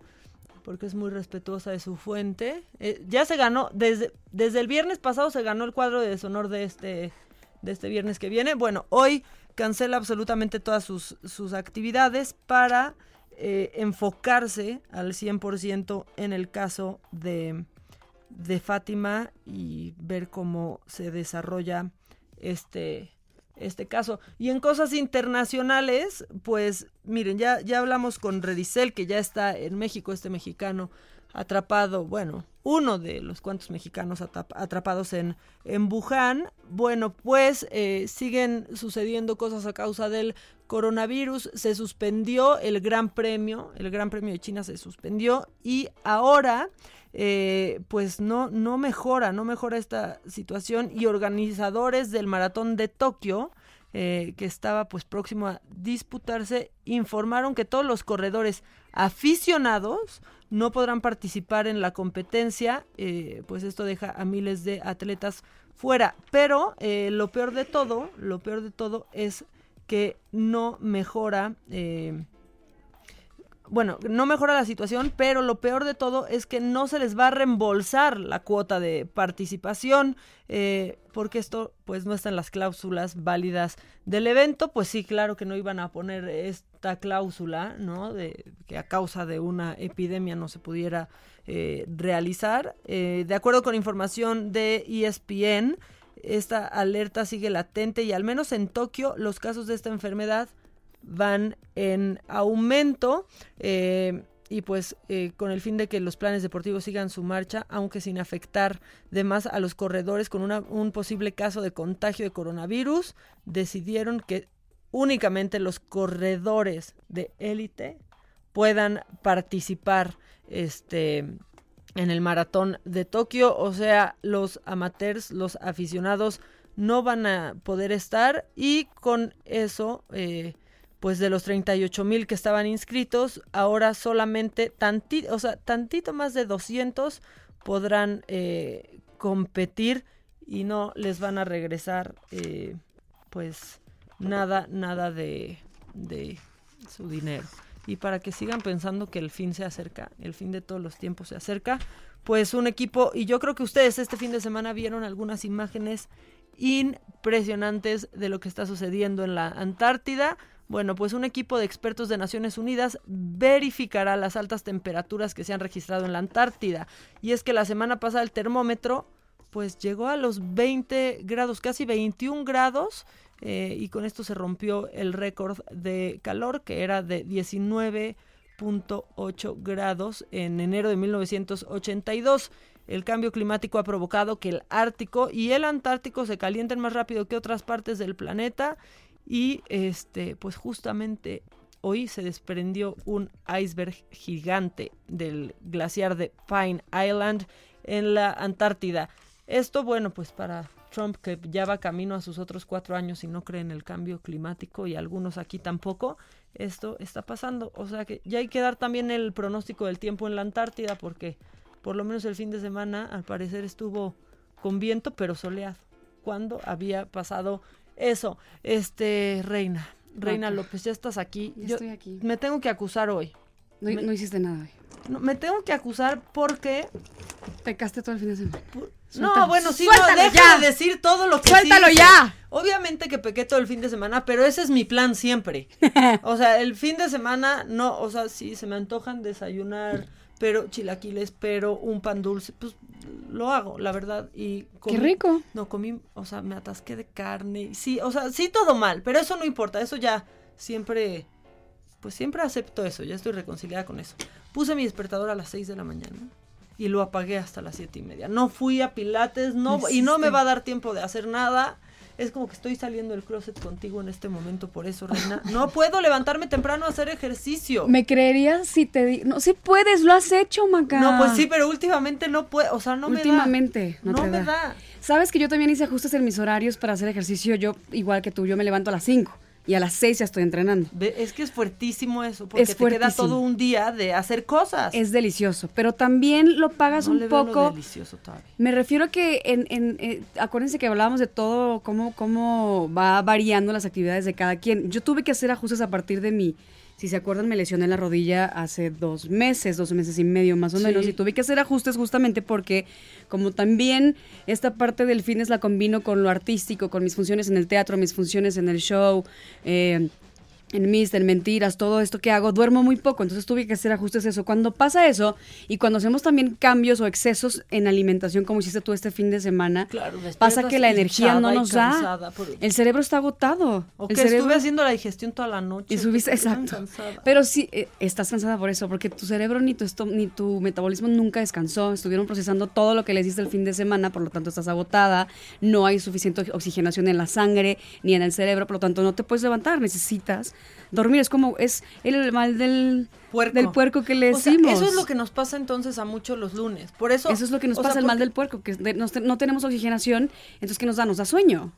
porque es muy respetuosa de su fuente. Eh, ya se ganó, desde, el viernes pasado se ganó el cuadro de deshonor de este, de este viernes que viene. Bueno, hoy cancela absolutamente todas sus, sus actividades para eh, enfocarse al 100% en el caso de, de Fátima y ver cómo se desarrolla este, este caso. Y en cosas internacionales, pues miren, ya, ya hablamos con Redicel, que ya está en México, este mexicano atrapado, bueno, uno de los cuantos mexicanos atrapados en, en Wuhan. Bueno, pues eh, siguen sucediendo cosas a causa del coronavirus. Se suspendió el Gran Premio, el Gran Premio de China se suspendió y ahora... Eh, pues no, no mejora, no mejora esta situación. Y organizadores del maratón de Tokio, eh, que estaba pues próximo a disputarse, informaron que todos los corredores aficionados no podrán participar en la competencia, eh, pues esto deja a miles de atletas fuera, pero lo peor de todo, lo peor de todo es que no mejora bueno, no mejora la situación, pero lo peor de todo es que no se les va a reembolsar la cuota de participación, eh, porque esto pues no está en las cláusulas válidas del evento, pues sí, claro que no iban a poner esta cláusula, ¿no? De que a causa de una epidemia no se pudiera eh, realizar. Eh, de acuerdo con información de ESPN, esta alerta sigue latente y al menos en Tokio los casos de esta enfermedad van en aumento. Eh, y pues eh, con el fin de que los planes deportivos sigan su marcha, aunque sin afectar de más a los corredores con un posible caso de contagio de coronavirus, decidieron que únicamente los corredores de élite puedan participar este en el maratón de Tokio, o sea, los amateurs, los aficionados no van a poder estar y con eso eh, pues de los 38 mil que estaban inscritos, ahora solamente tantito, o sea, tantito más de 200 podrán eh, competir y no les van a regresar eh, pues nada, nada de, de su dinero. Y para que sigan pensando que el fin se acerca, el fin de todos los tiempos se acerca, pues un equipo, y yo creo que ustedes este fin de semana vieron algunas imágenes impresionantes de lo que está sucediendo en la Antártida. Bueno, pues un equipo de expertos de Naciones Unidas verificará las altas temperaturas que se han registrado en la Antártida. Y es que la semana pasada el termómetro pues llegó a los 20 grados, casi 21 grados, eh, y con esto se rompió el récord de calor que era de 19.8 grados en enero de 1982. El cambio climático ha provocado que el Ártico y el Antártico se calienten más rápido que otras partes del planeta y este pues justamente hoy se desprendió un iceberg gigante del glaciar de Pine Island en la Antártida. Esto, bueno, pues para Trump, que ya va camino a sus otros cuatro años y no cree en el cambio climático y algunos aquí tampoco, esto está pasando. O sea que ya hay que dar también el pronóstico del tiempo en la Antártida porque por lo menos el fin de semana al parecer estuvo con viento pero soleado. cuando había pasado eso? Este, Reina, Reina. López, ya estás aquí. Ya estoy aquí. Me tengo que acusar hoy. No, Me- no hiciste nada hoy. no, me tengo que acusar porque... Pecaste todo el fin de semana. No, bueno, sí, Suéltalo no, deja ya. de decir todo lo que Suéltalo sí ya. Obviamente que pequé todo el fin de semana, pero ese es mi plan siempre. o sea, el fin de semana, no, o sea, sí, se me antojan desayunar, pero chilaquiles, pero un pan dulce, pues lo hago, la verdad. Y Qué rico. No, comí, o sea, me atasqué de carne. Sí, o sea, sí todo mal, pero eso no importa, eso ya siempre, pues siempre acepto eso, ya estoy reconciliada con eso. Puse mi despertador a las 6 de la mañana y lo apagué hasta las siete y media. No fui a pilates, no, y no me va a dar tiempo de hacer nada. Es como que estoy saliendo del closet contigo en este momento, por eso, Reina. No puedo levantarme temprano a hacer ejercicio. ¿Me creerías si te digo? No, sí puedes, lo has hecho, Maca. No, pues sí, pero últimamente no puedo, o sea, no Últimamente, me no, da. te me da. da. Sabes que yo también hice ajustes en mis horarios para hacer ejercicio. Yo, igual que tú, yo me levanto a las 5 y a las 6 ya estoy entrenando. Es que es fuertísimo eso, porque Es te queda todo un día de hacer cosas. Es delicioso, pero también lo pagas no un le veo lo poco. delicioso todavía. Me refiero a que, en, en, eh, acuérdense que hablábamos de todo, cómo, cómo va variando las actividades de cada quien. Yo tuve que hacer ajustes a partir de mi, si se acuerdan, me lesioné la rodilla hace dos meses, dos meses y medio más o Sí. menos, y tuve que hacer ajustes justamente porque como también esta parte del fitness la combino con lo artístico, con mis funciones en el teatro, mis funciones en el show, eh, en mis, en mentiras, todo esto que hago, duermo muy poco, entonces tuve que hacer ajustes a eso. Cuando pasa eso y cuando hacemos también cambios o excesos en alimentación, como hiciste tú este fin de semana, Claro, pasa que la energía no nos da. por- El cerebro está agotado. O el que cerebro estuve haciendo la digestión toda la noche. y subiste, exacto. cansada. Pero sí, eh, estás cansada por eso, porque tu cerebro ni tu, ni tu metabolismo nunca descansó. Estuvieron procesando todo lo que les diste el fin de semana, por lo tanto estás agotada. No hay suficiente ox- oxigenación en la sangre ni en el cerebro, por lo tanto no te puedes levantar. Necesitas dormir. Es como, es el mal del Puerco. del puerco que le O sea, decimos. eso es lo que nos pasa entonces a muchos los lunes. Por eso. Eso es lo que nos pasa, sea, el mal del puerco, que de- nos te- no tenemos oxigenación, entonces ¿qué nos da? Nos da sueño.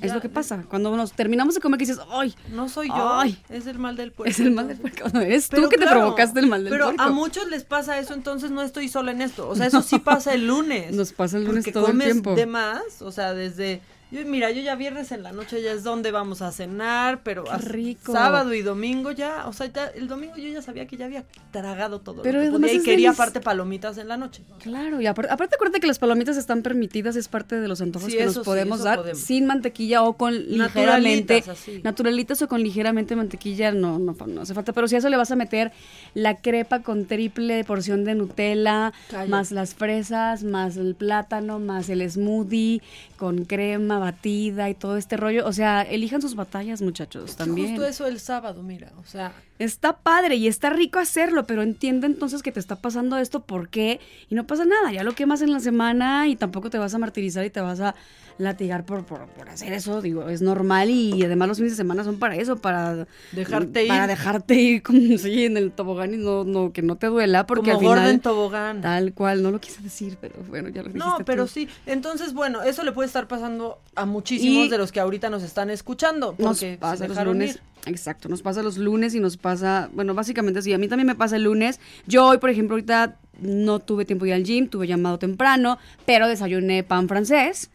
es ya, lo que pasa. Cuando nos terminamos de comer, que dices, ¡ay! No soy yo, Ay, es el mal del puerco. es el mal del puerco. No, eres Pero tú que te provocaste el mal del pero puerco. a muchos les pasa eso, entonces no estoy sola en esto. O sea, eso sí pasa el lunes. Nos pasa el lunes todo el tiempo. de más, o sea, desde... yo- mira, yo ya viernes en la noche ya es donde vamos a cenar, pero rico. sábado y domingo ya, o sea, ya, el domingo yo ya sabía que ya había tragado todo Pero lo que podía y quería aparte palomitas en la noche. Claro, y aparte, aparte acuérdate que las palomitas están permitidas, es parte de los antojos Sí, que nos sí, podemos eso dar podemos. sin mantequilla o con ligeramente Naturalitas, así. naturalitas o con ligeramente mantequilla, no, no, no hace falta. Pero si a eso le vas a meter la crepa con triple porción de Nutella, más las fresas, más el plátano, más el smoothie con crema, batida y todo este rollo. O sea, elijan sus batallas, muchachos, también. Justo eso el sábado, mira, o sea, Está padre y está rico hacerlo, pero entiende entonces que te está pasando esto, ¿por qué? Y no pasa nada, ya lo quemas en la semana y tampoco te vas a martirizar y te vas a latigar por, por, por hacer eso, digo, es normal y además los fines de semana son para eso, para Dejarte para ir. dejarte ir como sí, en el tobogán y no, no, que no te duela, porque como al en tobogán. tal cual, no lo quise decir, pero bueno, ya lo dijiste No, pero tú. sí. Entonces, bueno, eso le puede estar pasando a muchísimos Y- de los que ahorita nos están escuchando. Nos Porque pasa se los dejaron lunes. ir. Exacto, nos pasa los lunes y nos pasa, bueno, básicamente sí, a mí también me pasa el lunes. Yo hoy, por ejemplo, ahorita no tuve tiempo de ir al gym, tuve llamado temprano, pero desayuné pan francés.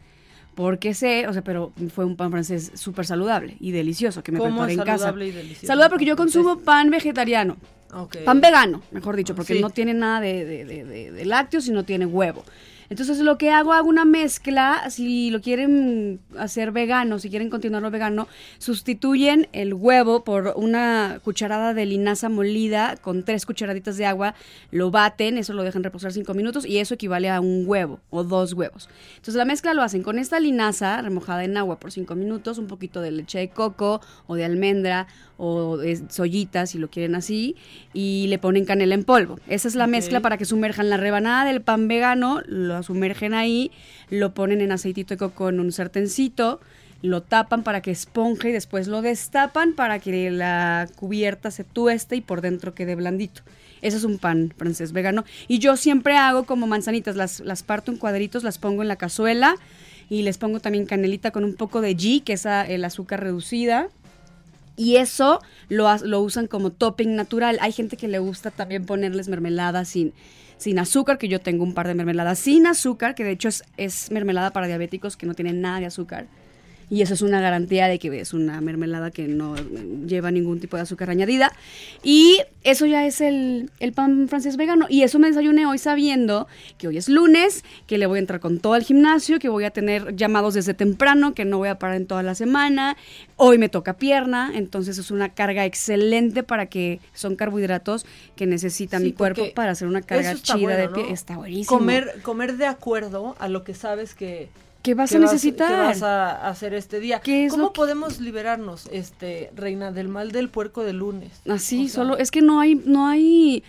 Porque sé, o sea, pero fue un pan francés súper saludable y delicioso que me ¿Cómo preparé en casa. saludable y delicioso Saludable porque yo consumo pan vegetariano. Ok. Pan vegano, mejor dicho, porque Sí. no tiene nada de, de- de- de- de lácteos y no tiene huevo. Entonces lo que hago, hago una mezcla, si lo quieren hacer vegano, si quieren continuarlo vegano, sustituyen el huevo por una cucharada de linaza molida con tres cucharaditas de agua, lo baten, eso lo dejan reposar cinco minutos y eso equivale a un huevo o dos huevos. Entonces la mezcla lo hacen con esta linaza remojada en agua por cinco minutos, un poquito de leche de coco o de almendra o de soyita si lo quieren así y le ponen canela en polvo. Esa es la mezcla para que sumerjan la rebanada del pan vegano, lo sumergen ahí, lo ponen en aceitito en un sartencito, lo tapan para que esponje y después lo destapan para que la cubierta se tueste y por dentro quede blandito. Ese es un pan francés vegano. Y yo siempre hago como manzanitas, las, las parto en cuadritos, las pongo en la cazuela y les pongo también canelita con un poco de ghee, que es el azúcar reducida. Y eso lo, lo usan como topping natural. Hay gente que le gusta también ponerles mermelada sin, sin azúcar, que yo tengo un par de mermeladas sin azúcar, que de hecho es, es mermelada para diabéticos que no tienen nada de azúcar. Y eso es una garantía de que es una mermelada que no lleva ningún tipo de azúcar añadida. Y eso ya es el, el pan francés vegano. Y eso me desayuné hoy sabiendo que hoy es lunes, que le voy a entrar con todo al gimnasio, que voy a tener llamados desde temprano, que no voy a parar en toda la semana. Hoy me toca pierna, entonces es una carga excelente para que son carbohidratos que necesita Sí, mi cuerpo para hacer una carga chida de pie. ¿no? Está buenísimo. Comer, comer de acuerdo a lo que sabes que ¿Qué vas a necesitar? que vas a hacer este día. ¿Qué es ¿Cómo que- podemos liberarnos, este, reina, del mal del puerco de lunes? Así, O sea, solo es que no hay no hay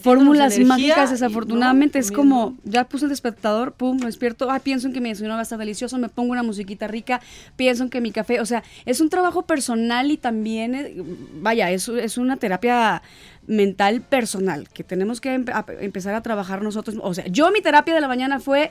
fórmulas mágicas desafortunadamente ¿no? es como ya puse el despertador, pum, me despierto, ah, pienso en que mi desayuno va a estar delicioso, me pongo una musiquita rica, pienso en que mi café, o sea, es un trabajo personal y también eh, vaya, es, es una terapia mental personal que tenemos que empe- a- empezar a trabajar nosotros, o sea, yo mi terapia de la mañana fue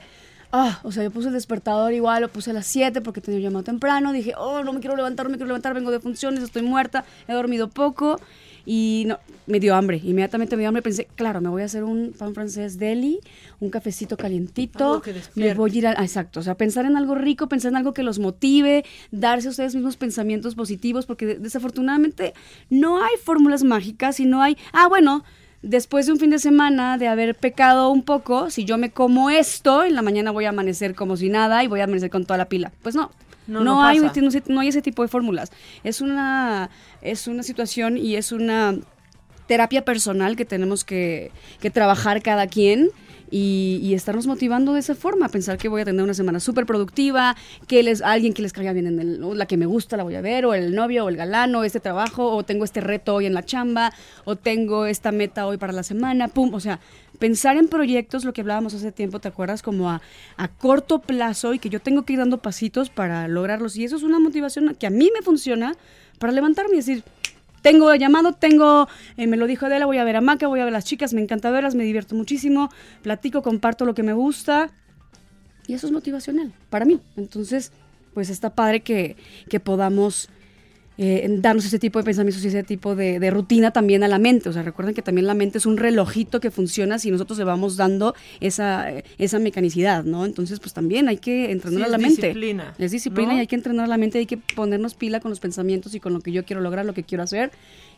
Ah, o sea, yo puse el despertador igual, lo puse a las 7 porque tenía llamado temprano. Dije, oh, no me quiero levantar, no me quiero levantar, vengo de funciones, estoy muerta, he dormido poco. Y no, me dio hambre. Inmediatamente me dio hambre. Pensé, claro, me voy a hacer un pan francés deli, un cafecito calientito. Me voy a ir a. Exacto. O sea, pensar en algo rico, pensar en algo que los motive, darse a ustedes mismos pensamientos positivos, porque de- desafortunadamente no hay fórmulas mágicas y no hay. Ah, bueno, después de un fin de semana de haber pecado un poco, si yo me como esto, en la mañana voy a amanecer como si nada y voy a amanecer con toda la pila. Pues no. No, No, no hay, no, no hay ese tipo de fórmulas. Es una, es una situación y es una terapia personal que tenemos que, que trabajar cada quien y, y estarnos motivando de esa forma, pensar que voy a tener una semana súper productiva, que les, alguien que les caiga bien en el, la que me gusta la voy a ver, o el novio, o el galán, o este trabajo, o tengo este reto hoy en la chamba, o tengo esta meta hoy para la semana, pum, o sea, pensar en proyectos, lo que hablábamos hace tiempo, ¿te acuerdas? Como a, a corto plazo y que yo tengo que ir dando pasitos para lograrlos, y eso es una motivación que a mí me funciona para levantarme y decir, tengo llamado, tengo, eh, me lo dijo Adela, voy a ver a Maca, voy a ver a las chicas, me encanta verlas, me divierto muchísimo, platico, comparto lo que me gusta y eso es motivacional para mí. Entonces, pues está padre que, que podamos eh, darnos ese tipo de pensamientos y ese tipo de, de rutina también a la mente. O sea, recuerden que también la mente es un relojito que funciona si nosotros le vamos dando esa, esa mecanicidad, ¿no? Entonces, pues también hay que entrenar Sí, a es la mente. disciplina, Es disciplina ¿no? y hay que entrenar la mente, hay que ponernos pila con los pensamientos y con lo que yo quiero lograr, lo que quiero hacer.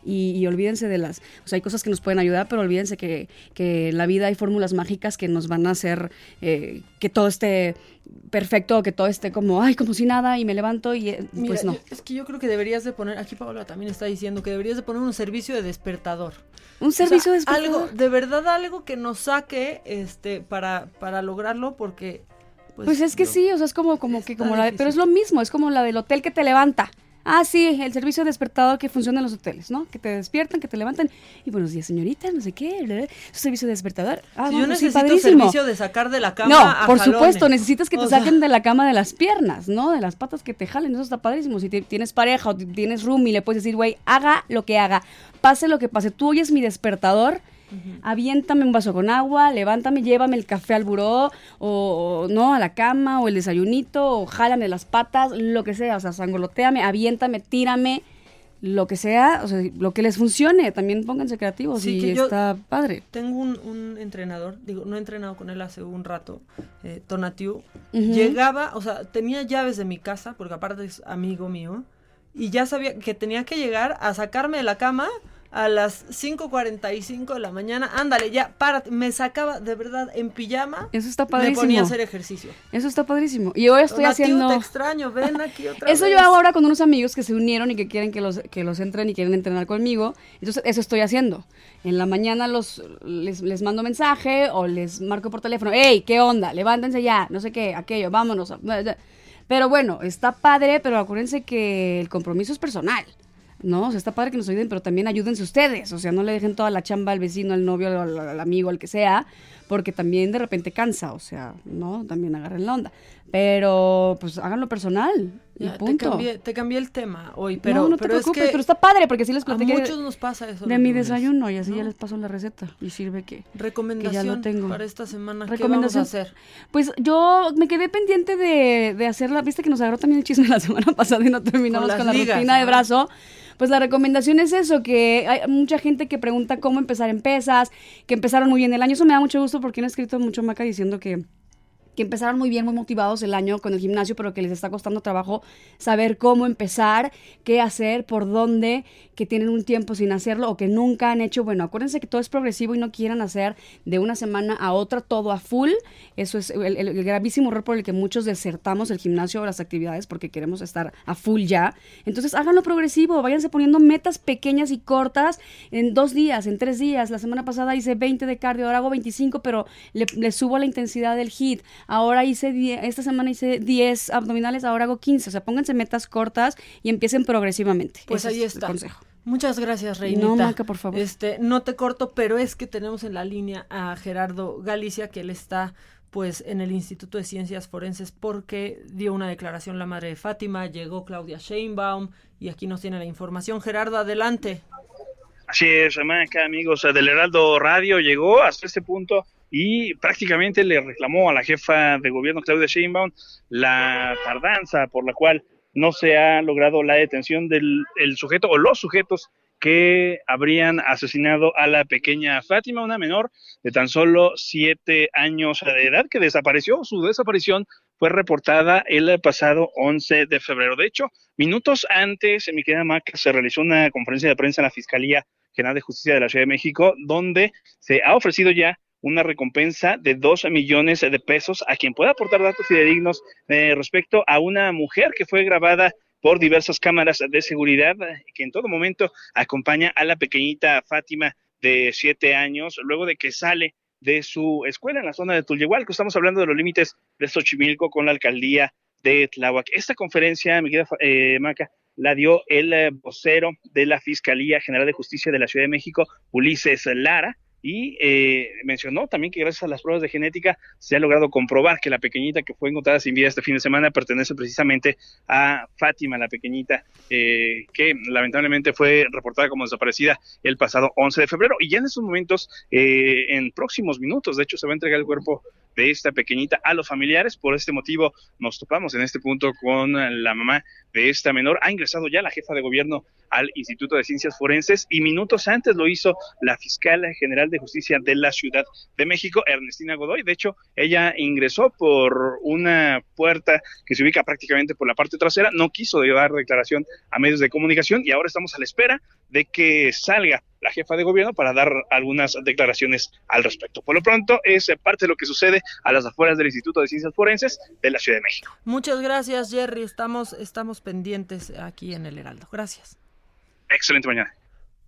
Y, y olvídense de las, o sea, hay cosas que nos pueden ayudar, pero olvídense que, que en la vida hay fórmulas mágicas que nos van a hacer eh, que todo esté perfecto, que todo esté como, ay, como si nada, y me levanto y eh, Mira, pues no. yo- es que yo creo que deberías de poner, aquí Paola también está diciendo que deberías de poner un servicio de despertador. Un O sea, servicio de despertador. Algo, de verdad algo que nos saque este para, para lograrlo, porque Pues, es que sí, o sea, es como, como que como la de- pero es lo mismo, es como la del hotel que te levanta. Ah, sí, el servicio de despertador que funciona en los hoteles, ¿no? Que te despiertan, que te levantan. Y buenos días, señorita, no sé qué. bla, bla, Su servicio de despertador. Ah, Si yo sí, necesito servicio de sacar de la cama No, a por jalones. supuesto, necesitas que te O sea, saquen de la cama de las piernas, ¿no? De las patas que te jalen, eso está padrísimo. Si te- tienes pareja o tienes roomie, le puedes decir, güey, haga lo que haga, pase lo que pase. Tú oyes mi despertador, aviéntame un vaso con agua, levántame, llévame el café al buró, o, o, no, a la cama, o el desayunito, o jálame las patas, lo que sea, o sea, sangoloteame, aviéntame, tírame, lo que sea, o sea, lo que les funcione, también pónganse creativos Sí, y que yo está padre. Tengo un, un entrenador, digo, no he entrenado con él hace un rato, eh, Tonatiu. Llegaba, o sea, tenía llaves de mi casa, porque aparte es amigo mío, y ya sabía que tenía que llegar a sacarme de la cama a las 5.45 de la mañana. Ándale, ya, párate. Me sacaba de verdad en pijama. Eso está Me padrísimo. ponía a hacer ejercicio. Eso está padrísimo. Y hoy estoy haciendo... te extraño, ven aquí otra Eso vez. yo hago ahora con unos amigos que se unieron y que quieren que los, que los entren y quieren entrenar conmigo. Entonces, eso estoy haciendo. En la mañana los, les, les mando mensaje o les marco por teléfono. ¡Ey, qué onda! Levántense ya, no sé qué, aquello, vámonos. Pero bueno, está padre, pero acuérdense que el compromiso es personal. ¿No? O sea, está padre que nos ayuden, pero también ayúdense ustedes. O sea, no le dejen toda la chamba al vecino, al novio, al, al amigo, al que sea, porque también de repente cansa. O sea, ¿no? También agarren la onda. Pero, pues, háganlo personal. Y Ya, te, punto. cambié, te cambié el tema hoy, pero, no, no te preocupes, es que pero está padre porque así les a platiqué de- muchos nos pasa eso. de mi desayuno y así ya les paso la receta y sirve que, que ya Recomendación lo tengo. para esta semana. ¿Qué vamos a hacer? Pues yo me quedé pendiente de, de hacerla, viste que nos agarró también el chisme la semana pasada y no terminamos Con la ligas, rutina de ¿no? Pues la recomendación es eso, que hay mucha gente que pregunta cómo empezar en pesas, que empezaron muy bien el año. Eso me da mucho gusto porque han escrito mucho Maca diciendo que que empezaron muy bien, muy motivados el año con el gimnasio, pero que les está costando trabajo saber cómo empezar, qué hacer, por dónde, que tienen un tiempo sin hacerlo o que nunca han hecho. Bueno, acuérdense que todo es progresivo y no quieran hacer de una semana a otra todo a full. Eso es el, gravísimo error por el que muchos desertamos el gimnasio o las actividades porque queremos estar a full ya. Entonces háganlo progresivo, váyanse poniendo metas pequeñas y cortas en dos días, en tres días. La semana pasada hice 20 de cardio, ahora hago 25, pero le, le subo la intensidad del hit. Ahora hice 10, esta semana hice 10 abdominales, ahora hago 15. O sea, pónganse metas cortas y empiecen progresivamente. Pues Ese ahí es el está. consejo. Muchas gracias, Reinita. No, Maca, por favor. Este, no te corto, pero es que tenemos en la línea a Gerardo Galicia, que él está pues en el Instituto de Ciencias Forenses porque dio una declaración la madre de Fátima, llegó Claudia Sheinbaum y aquí nos tiene la información. Gerardo, adelante. Así es, acá amigos del Heraldo Radio llegó hasta este punto y prácticamente le reclamó a la jefa de gobierno Claudia Sheinbaum la tardanza por la cual no se ha logrado la detención del el sujeto o los sujetos que habrían asesinado a la pequeña Fátima, una menor de tan solo siete años de edad que desapareció. Su desaparición fue reportada el pasado 11 de febrero. De hecho, minutos antes, en mi querida Maca, se realizó una conferencia de prensa en la Fiscalía General de Justicia de la Ciudad de México, donde se ha ofrecido ya una recompensa de dos millones de pesos a quien pueda aportar datos fidedignos eh, respecto a una mujer que fue grabada por diversas cámaras de seguridad eh, que en todo momento acompaña a la pequeñita Fátima de siete años luego de que sale de su escuela en la zona de Tulyehualco. Estamos hablando de los límites de Xochimilco con la alcaldía de Tláhuac. Esta conferencia, mi querida eh, Maca, la dio el eh, vocero de la Fiscalía General de Justicia de la Ciudad de México, Ulises Lara, y eh, mencionó también que gracias a las pruebas de genética se ha logrado comprobar que la pequeñita que fue encontrada sin vida este fin de semana pertenece precisamente a Fátima, la pequeñita eh, que lamentablemente fue reportada como desaparecida el pasado 11 de febrero. Y ya en estos momentos, eh, en próximos minutos, de hecho, se va a entregar el cuerpo de esta pequeñita a los familiares. Por este motivo, nos topamos en este punto con la mamá de esta menor. Ha ingresado ya la jefa de gobierno al Instituto de Ciencias Forenses y minutos antes lo hizo la fiscal general de justicia de la Ciudad de México, Ernestina Godoy. De hecho, ella ingresó por una puerta que se ubica prácticamente por la parte trasera, no quiso dar declaración a medios de comunicación y ahora estamos a la espera de que salga la jefa de gobierno para dar algunas declaraciones al respecto. Por lo pronto, es parte de lo que sucede a las afueras del Instituto de Ciencias Forenses de la Ciudad de México. Muchas gracias, Jerry. Estamos, estamos pendientes aquí en el Heraldo. Gracias. Excelente mañana.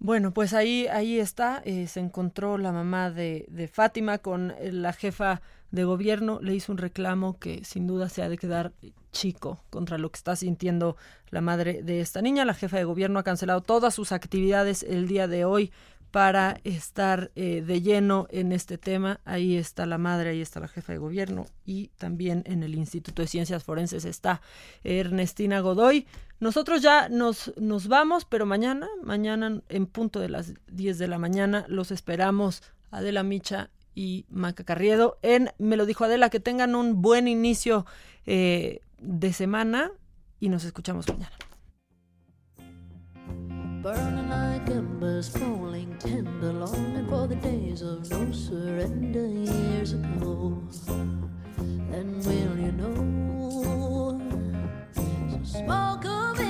Bueno, pues ahí, ahí está. eh, se encontró la mamá de, de Fátima con eh, la jefa de gobierno. Le hizo un reclamo que sin duda se ha de quedar chico contra lo que está sintiendo la madre de esta niña. La jefa de gobierno ha cancelado todas sus actividades el día de hoy para estar eh, de lleno en este tema. Ahí está la madre, ahí está la jefa de gobierno y también en el Instituto de Ciencias Forenses está Ernestina Godoy. Nosotros ya nos, nos vamos, pero mañana, mañana en punto de las 10 de la mañana, los esperamos Adela Micha y Maca Carriedo en Me lo dijo Adela, que tengan un buen inicio eh, de semana y nos escuchamos mañana. Burning like embers, falling tender, longing for the days of no surrender years ago. And will you know? So smoke 'em if